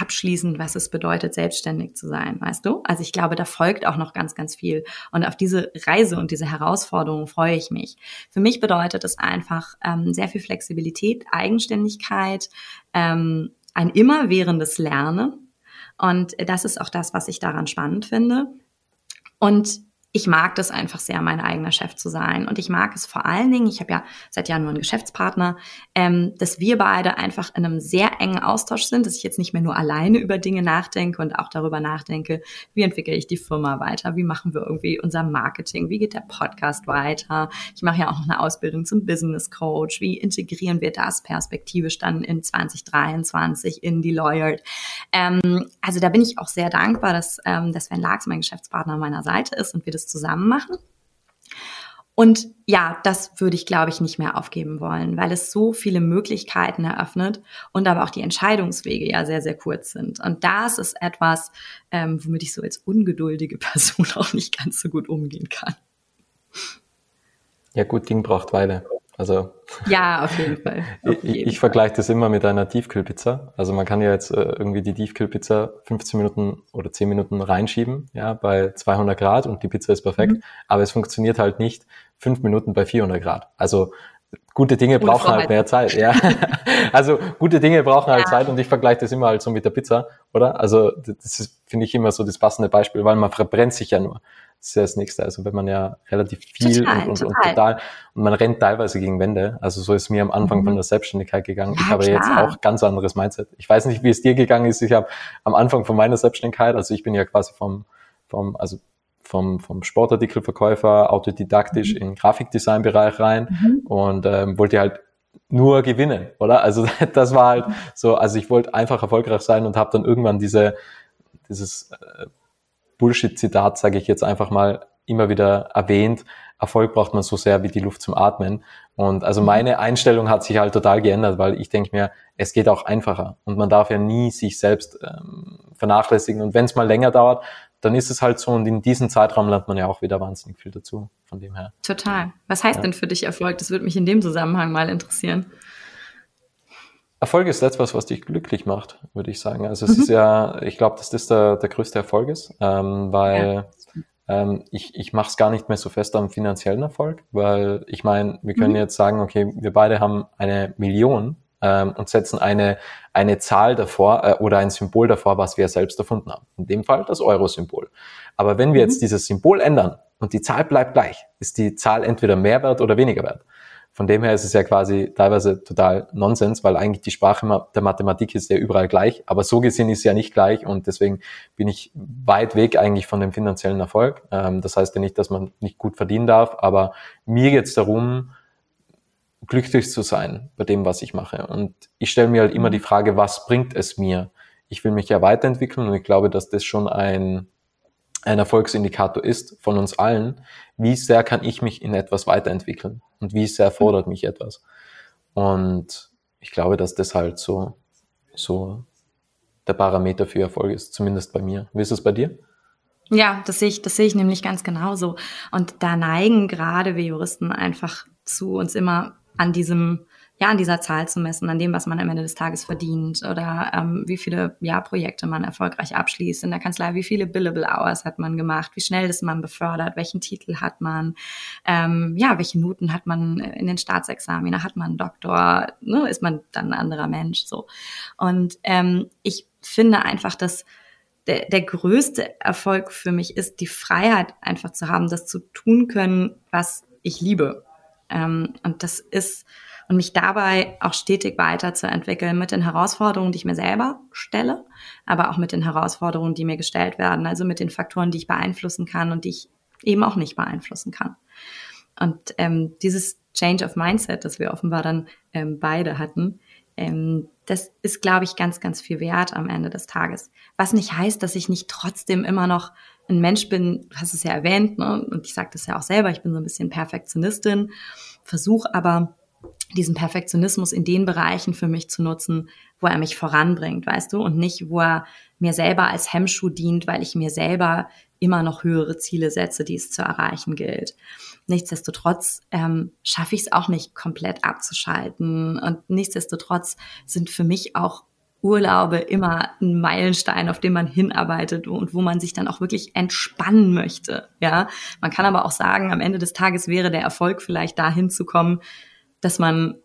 Speaker 1: abschließend, was es bedeutet, selbstständig zu sein, weißt du? Also ich glaube, da folgt auch noch ganz, ganz viel. Und auf diese Reise und diese Herausforderung freue ich mich. Für mich bedeutet es einfach ähm, sehr viel Flexibilität, Eigenständigkeit, ähm, ein immerwährendes Lernen. Und das ist auch das, was ich daran spannend finde. Und ich mag das einfach sehr, mein eigener Chef zu sein. Und ich mag es vor allen Dingen, ich habe ja seit Jahren nur einen Geschäftspartner, ähm, dass wir beide einfach in einem sehr engen Austausch sind, dass ich jetzt nicht mehr nur alleine über Dinge nachdenke und auch darüber nachdenke, wie entwickle ich die Firma weiter, wie machen wir irgendwie unser Marketing, wie geht der Podcast weiter. Ich mache ja auch noch eine Ausbildung zum Business Coach, wie integrieren wir das perspektivisch dann in 2023 in die Lawyered. Ähm, also da bin ich auch sehr dankbar, dass, ähm, dass Sven Lachs mein Geschäftspartner an meiner Seite ist und wir das das zusammen machen. Und ja, das würde ich, glaube ich, nicht mehr aufgeben wollen, weil es so viele Möglichkeiten eröffnet und aber auch die Entscheidungswege ja sehr, sehr kurz sind. Und das ist etwas, ähm, womit ich so als ungeduldige (laughs) Person auch nicht ganz so gut umgehen kann.
Speaker 2: Ja, gut, Ding braucht Weile. Also
Speaker 1: ja, auf jeden Fall. (laughs) Auf
Speaker 2: jeden ich, ich vergleiche das immer mit einer Tiefkühlpizza. Also man kann ja jetzt äh, irgendwie die Tiefkühlpizza 15 Minuten oder 10 Minuten reinschieben, ja, bei 200 Grad und die Pizza ist perfekt. Mhm. Aber es funktioniert halt nicht 5 Minuten bei 400 Grad. Also gute Dinge Ohne brauchen halt mehr Zeit, ja. (laughs) also gute Dinge brauchen halt ja. Zeit und ich vergleiche das immer halt so mit der Pizza, oder? Also das ist, finde ich, immer so das passende Beispiel, weil man verbrennt sich ja nur. Das ist ja das Nächste. Also wenn man ja relativ viel total, und, und, total. und total und man rennt teilweise gegen Wände. Also so ist mir am Anfang mhm. von der Selbstständigkeit gegangen. Ja, ich habe klar. jetzt auch ganz anderes Mindset. Ich weiß nicht, wie es dir gegangen ist. Ich habe am Anfang von meiner Selbstständigkeit, also ich bin ja quasi vom, vom, also vom, vom Sportartikelverkäufer autodidaktisch mhm. in den Grafikdesign-Bereich rein mhm. und ähm, wollte halt nur gewinnen, oder? Also (laughs) das war halt so, also ich wollte einfach erfolgreich sein und habe dann irgendwann diese dieses äh, Bullshit-Zitat, sage ich jetzt einfach mal, immer wieder erwähnt, Erfolg braucht man so sehr wie die Luft zum Atmen. Und also mhm. meine Einstellung hat sich halt total geändert, weil ich denke mir, es geht auch einfacher und man darf ja nie sich selbst ähm, vernachlässigen. Und wenn es mal länger dauert, dann ist es halt so und in diesem Zeitraum lernt man ja auch wieder wahnsinnig viel dazu, von dem her.
Speaker 1: Total. Was heißt ja. denn für dich Erfolg? Das würde mich in dem Zusammenhang mal interessieren.
Speaker 2: Erfolg ist etwas, was dich glücklich macht, würde ich sagen. Also es mhm. ist ja, ich glaube, dass das der, der größte Erfolg ist, ähm, weil ja. ähm, ich, ich mache es gar nicht mehr so fest am finanziellen Erfolg, weil ich meine, wir können mhm. jetzt sagen, okay, wir beide haben eine Million ähm, und setzen eine, eine Zahl davor äh, oder ein Symbol davor, was wir selbst erfunden haben. In dem Fall das Euro-Symbol. Aber wenn wir mhm. jetzt dieses Symbol ändern und die Zahl bleibt gleich, ist die Zahl entweder mehr wert oder weniger wert. Von dem her ist es ja quasi teilweise total Nonsens, weil eigentlich die Sprache der Mathematik ist ja überall gleich, aber so gesehen ist sie ja nicht gleich und deswegen bin ich weit weg eigentlich von dem finanziellen Erfolg. Ähm, das heißt ja nicht, dass man nicht gut verdienen darf, aber mir geht es darum, glücklich zu sein bei dem, was ich mache. Und ich stelle mir halt immer die Frage, was bringt es mir? Ich will mich ja weiterentwickeln und ich glaube, dass das schon ein ein Erfolgsindikator ist von uns allen, wie sehr kann ich mich in etwas weiterentwickeln und wie sehr fordert mich etwas. Und ich glaube, dass das halt so, so der Parameter für Erfolg ist, zumindest bei mir. Wie ist es bei dir?
Speaker 1: Ja, das sehe ich, das sehe ich nämlich ganz genauso. Und da neigen gerade wir Juristen einfach zu uns immer an diesem ja, an dieser Zahl zu messen, an dem, was man am Ende des Tages verdient oder ähm, wie viele ja, Projekte man erfolgreich abschließt in der Kanzlei, wie viele Billable Hours hat man gemacht, wie schnell ist man befördert, welchen Titel hat man, ähm, ja, welche Noten hat man in den Staatsexamina, hat man einen Doktor, ne, ist man dann ein anderer Mensch so. Und ähm, ich finde einfach, dass der, der größte Erfolg für mich ist, die Freiheit einfach zu haben, das zu tun können, was ich liebe. Ähm, und das ist und mich dabei auch stetig weiterzuentwickeln mit den Herausforderungen, die ich mir selber stelle, aber auch mit den Herausforderungen, die mir gestellt werden, also mit den Faktoren, die ich beeinflussen kann und die ich eben auch nicht beeinflussen kann. Und ähm, dieses Change of Mindset, das wir offenbar dann ähm, beide hatten, ähm, das ist, glaube ich, ganz, ganz viel wert am Ende des Tages. Was nicht heißt, dass ich nicht trotzdem immer noch ein Mensch bin, du hast es ja erwähnt, ne? und ich sage das ja auch selber, ich bin so ein bisschen Perfektionistin, versuche aber diesen Perfektionismus in den Bereichen für mich zu nutzen, wo er mich voranbringt, weißt du, und nicht, wo er mir selber als Hemmschuh dient, weil ich mir selber immer noch höhere Ziele setze, die es zu erreichen gilt. Nichtsdestotrotz ähm, schaffe ich es auch nicht komplett abzuschalten und nichtsdestotrotz sind für mich auch Urlaube immer ein Meilenstein, auf den man hinarbeitet und wo man sich dann auch wirklich entspannen möchte. Ja, man kann aber auch sagen, am Ende des Tages wäre der Erfolg vielleicht dahin zu kommen, dass man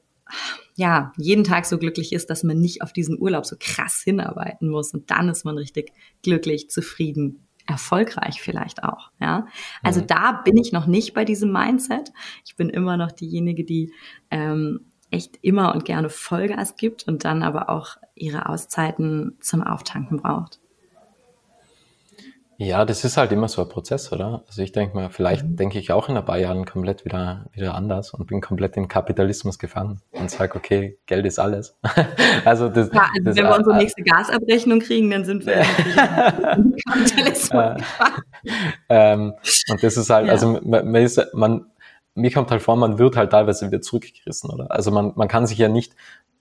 Speaker 1: ja jeden Tag so glücklich ist, dass man nicht auf diesen Urlaub so krass hinarbeiten muss und dann ist man richtig glücklich, zufrieden, erfolgreich vielleicht auch. Ja, also mhm. da bin ich noch nicht bei diesem Mindset. Ich bin immer noch diejenige, die ähm, echt immer und gerne Vollgas gibt und dann aber auch ihre Auszeiten zum Auftanken braucht.
Speaker 2: Ja, das ist halt immer so ein Prozess, oder? Also ich denke mal, vielleicht mhm. denke ich auch in ein paar Jahren komplett wieder, wieder anders und bin komplett im Kapitalismus gefangen und sage, okay, Geld ist alles. (laughs)
Speaker 1: also das, ja, also das, wenn wir unsere nächste Gasabrechnung kriegen, dann sind wir (laughs) im Kapitalismus
Speaker 2: gefangen. ähm, und das ist halt, ja. also man, man ist, man, mir kommt halt vor, man wird halt teilweise wieder zurückgerissen, oder? Also man, man kann sich ja nicht,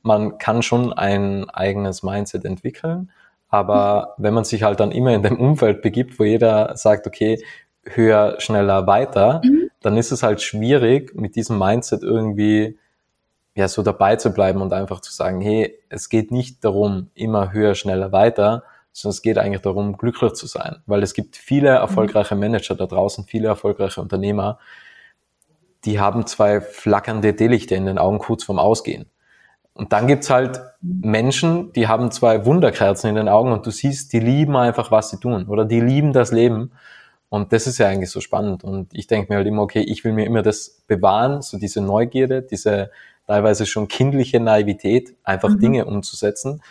Speaker 2: man kann schon ein eigenes Mindset entwickeln, aber wenn man sich halt dann immer in dem Umfeld begibt, wo jeder sagt, okay, höher, schneller, weiter, mhm. dann ist es halt schwierig, mit diesem Mindset irgendwie ja so dabei zu bleiben und einfach zu sagen, hey, es geht nicht darum, immer höher, schneller, weiter, sondern es geht eigentlich darum, glücklich zu sein, weil es gibt viele mhm. erfolgreiche Manager da draußen, viele erfolgreiche Unternehmer, die haben zwei flackernde Delichte in den Augen kurz vorm Ausgehen. Und dann gibt's halt Menschen, die haben zwei Wunderkerzen in den Augen und du siehst, die lieben einfach, was sie tun oder die lieben das Leben. Und das ist ja eigentlich so spannend. Und ich denke mir halt immer, okay, ich will mir immer das bewahren, so diese Neugierde, diese teilweise schon kindliche Naivität, einfach mhm. Dinge umzusetzen.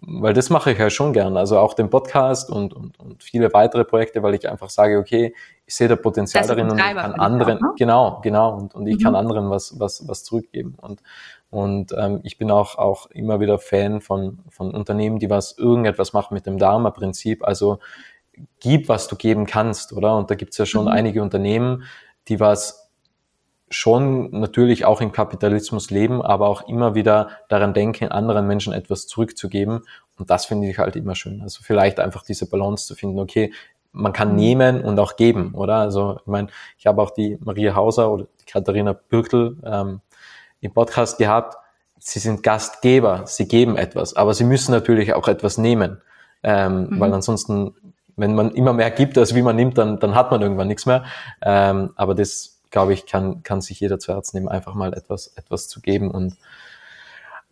Speaker 2: Weil das mache ich ja schon gern. Also auch den Podcast und, und, und viele weitere Projekte, weil ich einfach sage, okay, ich sehe da Potenzial darin und ich kann anderen, auch, ne? genau, genau, und, und ich mhm. kann anderen was, was, was zurückgeben. Und, und ähm, ich bin auch, auch immer wieder Fan von, von Unternehmen, die was irgendetwas machen mit dem Dharma-Prinzip. Also gib, was du geben kannst, oder? Und da gibt's ja schon mhm. einige Unternehmen, die was schon natürlich auch im Kapitalismus leben, aber auch immer wieder daran denken, anderen Menschen etwas zurückzugeben. Und das finde ich halt immer schön. Also vielleicht einfach diese Balance zu finden, okay, man kann mhm. nehmen und auch geben, oder? Also ich meine, ich habe auch die Maria Hauser oder die Katharina Bürkel ähm, im Podcast gehabt. Sie sind Gastgeber, sie geben etwas, aber sie müssen natürlich auch etwas nehmen, ähm, mhm. weil ansonsten, wenn man immer mehr gibt, als wie man nimmt, dann, dann hat man irgendwann nichts mehr. Ähm, aber das glaube ich, kann, kann sich jeder zu Herzen nehmen, einfach mal etwas, etwas zu geben und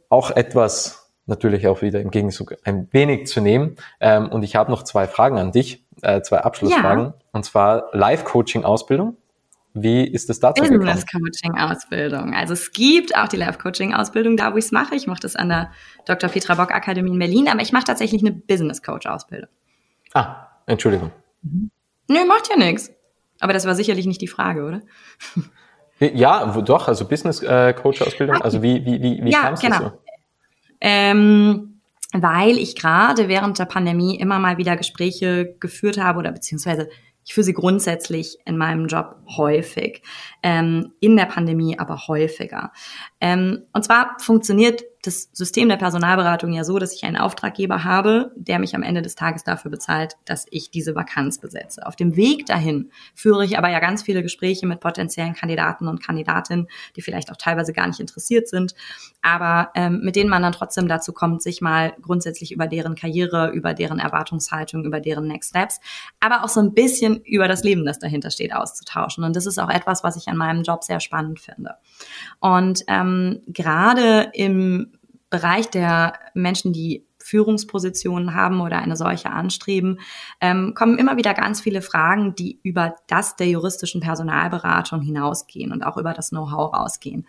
Speaker 2: auch etwas natürlich auch wieder im Gegenzug ein wenig zu nehmen. Ähm, und ich habe noch zwei Fragen an dich, äh, zwei Abschlussfragen. Ja. Und zwar Live-Coaching-Ausbildung. Wie ist es dazu gekommen?
Speaker 1: Business-Coaching-Ausbildung. Also es gibt auch die Live-Coaching-Ausbildung, da wo ich es mache. Ich mache das an der Dr. Petra Bock Akademie in Berlin, aber ich mache tatsächlich eine Business-Coach-Ausbildung.
Speaker 2: Ah, Entschuldigung.
Speaker 1: Mhm. Nö, macht ja nichts. Aber das war sicherlich nicht die Frage, oder?
Speaker 2: Ja, doch, also Business äh, Coach Ausbildung. Also wie wie wie wie ja, kam es genau. dazu?
Speaker 1: Ähm, weil ich gerade während der Pandemie immer mal wieder Gespräche geführt habe oder beziehungsweise ich führe sie grundsätzlich in meinem Job häufig, ähm, in der Pandemie aber häufiger. Ähm, und zwar funktioniert das System der Personalberatung ja so, dass ich einen Auftraggeber habe, der mich am Ende des Tages dafür bezahlt, dass ich diese Vakanz besetze. Auf dem Weg dahin führe ich aber ja ganz viele Gespräche mit potenziellen Kandidaten und Kandidatinnen, die vielleicht auch teilweise gar nicht interessiert sind, aber ähm, mit denen man dann trotzdem dazu kommt, sich mal grundsätzlich über deren Karriere, über deren Erwartungshaltung, über deren Next Steps, aber auch so ein bisschen über das Leben, das dahinter steht, auszutauschen. Und das ist auch etwas, was ich an meinem Job sehr spannend finde. Und ähm, gerade im Bereich der Menschen, die Führungspositionen haben oder eine solche anstreben, ähm, kommen immer wieder ganz viele Fragen, die über das der juristischen Personalberatung hinausgehen und auch über das Know-how rausgehen.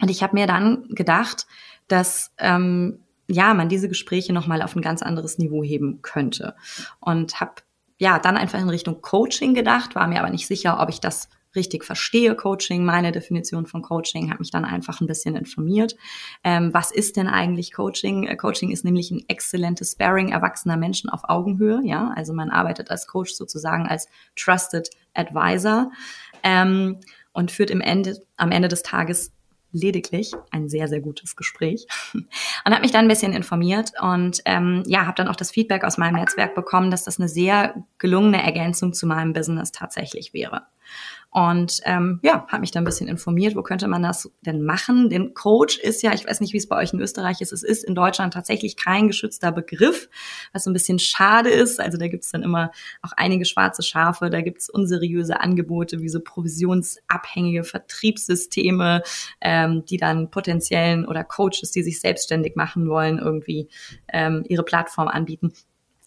Speaker 1: Und ich habe mir dann gedacht, dass ähm, ja man diese Gespräche noch mal auf ein ganz anderes Niveau heben könnte und habe ja dann einfach in Richtung Coaching gedacht, war mir aber nicht sicher, ob ich das richtig verstehe Coaching, meine Definition von Coaching, habe mich dann einfach ein bisschen informiert. Ähm, was ist denn eigentlich Coaching? Äh, Coaching ist nämlich ein exzellentes Sparring erwachsener Menschen auf Augenhöhe. Ja, also man arbeitet als Coach sozusagen als Trusted Advisor ähm, und führt im Ende, am Ende des Tages lediglich ein sehr, sehr gutes Gespräch (laughs) und habe mich dann ein bisschen informiert und ähm, ja, habe dann auch das Feedback aus meinem Netzwerk bekommen, dass das eine sehr gelungene Ergänzung zu meinem Business tatsächlich wäre. Und ähm, ja, habe mich da ein bisschen informiert, wo könnte man das denn machen? Denn Coach ist ja, ich weiß nicht, wie es bei euch in Österreich ist, es ist in Deutschland tatsächlich kein geschützter Begriff, was so ein bisschen schade ist. Also da gibt es dann immer auch einige schwarze Schafe, da gibt es unseriöse Angebote wie so provisionsabhängige Vertriebssysteme, ähm, die dann potenziellen oder Coaches, die sich selbstständig machen wollen, irgendwie ähm, ihre Plattform anbieten.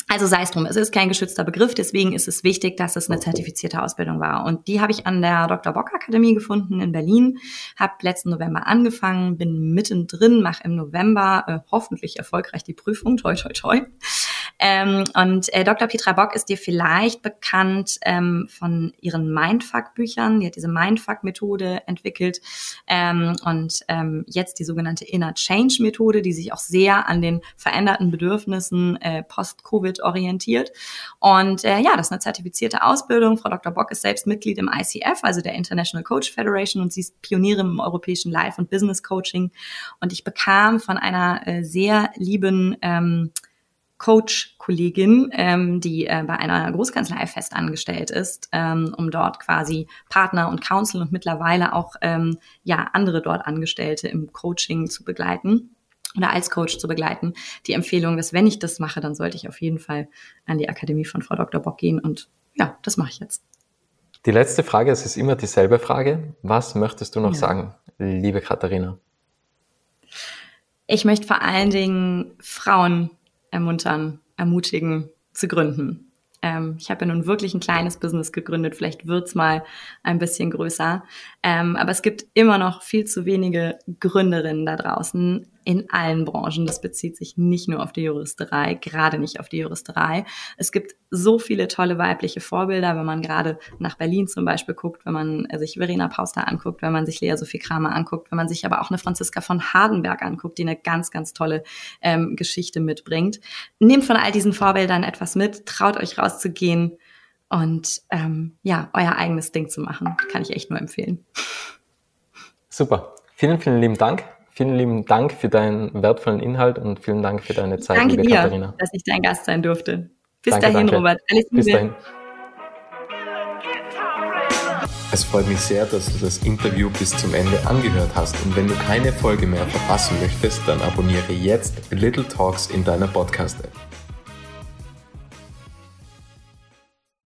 Speaker 1: Also sei es drum, es ist kein geschützter Begriff, deswegen ist es wichtig, dass es eine zertifizierte Ausbildung war. Und die habe ich an der Dr. Bock Akademie gefunden in Berlin, habe letzten November angefangen, bin mittendrin, mache im November äh, hoffentlich erfolgreich die Prüfung, toi toi toi. Ähm, und äh, Dr. Petra Bock ist dir vielleicht bekannt ähm, von ihren Mindfuck-Büchern. Die hat diese Mindfuck-Methode entwickelt ähm, und ähm, jetzt die sogenannte Inner Change-Methode, die sich auch sehr an den veränderten Bedürfnissen äh, post-Covid orientiert. Und äh, ja, das ist eine zertifizierte Ausbildung. Frau Dr. Bock ist selbst Mitglied im ICF, also der International Coach Federation, und sie ist Pionierin im europäischen Life- und Business Coaching. Und ich bekam von einer äh, sehr lieben ähm, Coach-Kollegin, ähm, die äh, bei einer Großkanzlei fest angestellt ist, ähm, um dort quasi Partner und Counsel und mittlerweile auch ähm, ja andere dort Angestellte im Coaching zu begleiten oder als Coach zu begleiten. Die Empfehlung, dass wenn ich das mache, dann sollte ich auf jeden Fall an die Akademie von Frau Dr. Bock gehen und ja, das mache ich jetzt.
Speaker 2: Die letzte Frage, es ist immer dieselbe Frage. Was möchtest du noch ja. sagen, liebe Katharina?
Speaker 1: Ich möchte vor allen Dingen Frauen ermuntern, ermutigen zu gründen. Ähm, ich habe ja nun wirklich ein kleines Business gegründet, vielleicht wird's mal ein bisschen größer. Ähm, aber es gibt immer noch viel zu wenige Gründerinnen da draußen, in allen Branchen. Das bezieht sich nicht nur auf die Juristerei, gerade nicht auf die Juristerei. Es gibt so viele tolle weibliche Vorbilder, wenn man gerade nach Berlin zum Beispiel guckt, wenn man sich Verena Pauster anguckt, wenn man sich Lea Sophie Kramer anguckt, wenn man sich aber auch eine Franziska von Hardenberg anguckt, die eine ganz, ganz tolle ähm, Geschichte mitbringt. Nehmt von all diesen Vorbildern etwas mit, traut euch rauszugehen und ähm, ja, euer eigenes Ding zu machen. Kann ich echt nur empfehlen.
Speaker 2: Super. Vielen, vielen lieben Dank. Vielen lieben Dank für deinen wertvollen Inhalt und vielen Dank für deine Zeit,
Speaker 1: danke liebe dir, Katharina. dass ich dein Gast sein durfte. Bis danke, dahin, danke. Robert.
Speaker 2: Alles Liebe. Bis dahin. Es freut mich sehr, dass du das Interview bis zum Ende angehört hast und wenn du keine Folge mehr verpassen möchtest, dann abonniere jetzt Little Talks in deiner Podcast-App.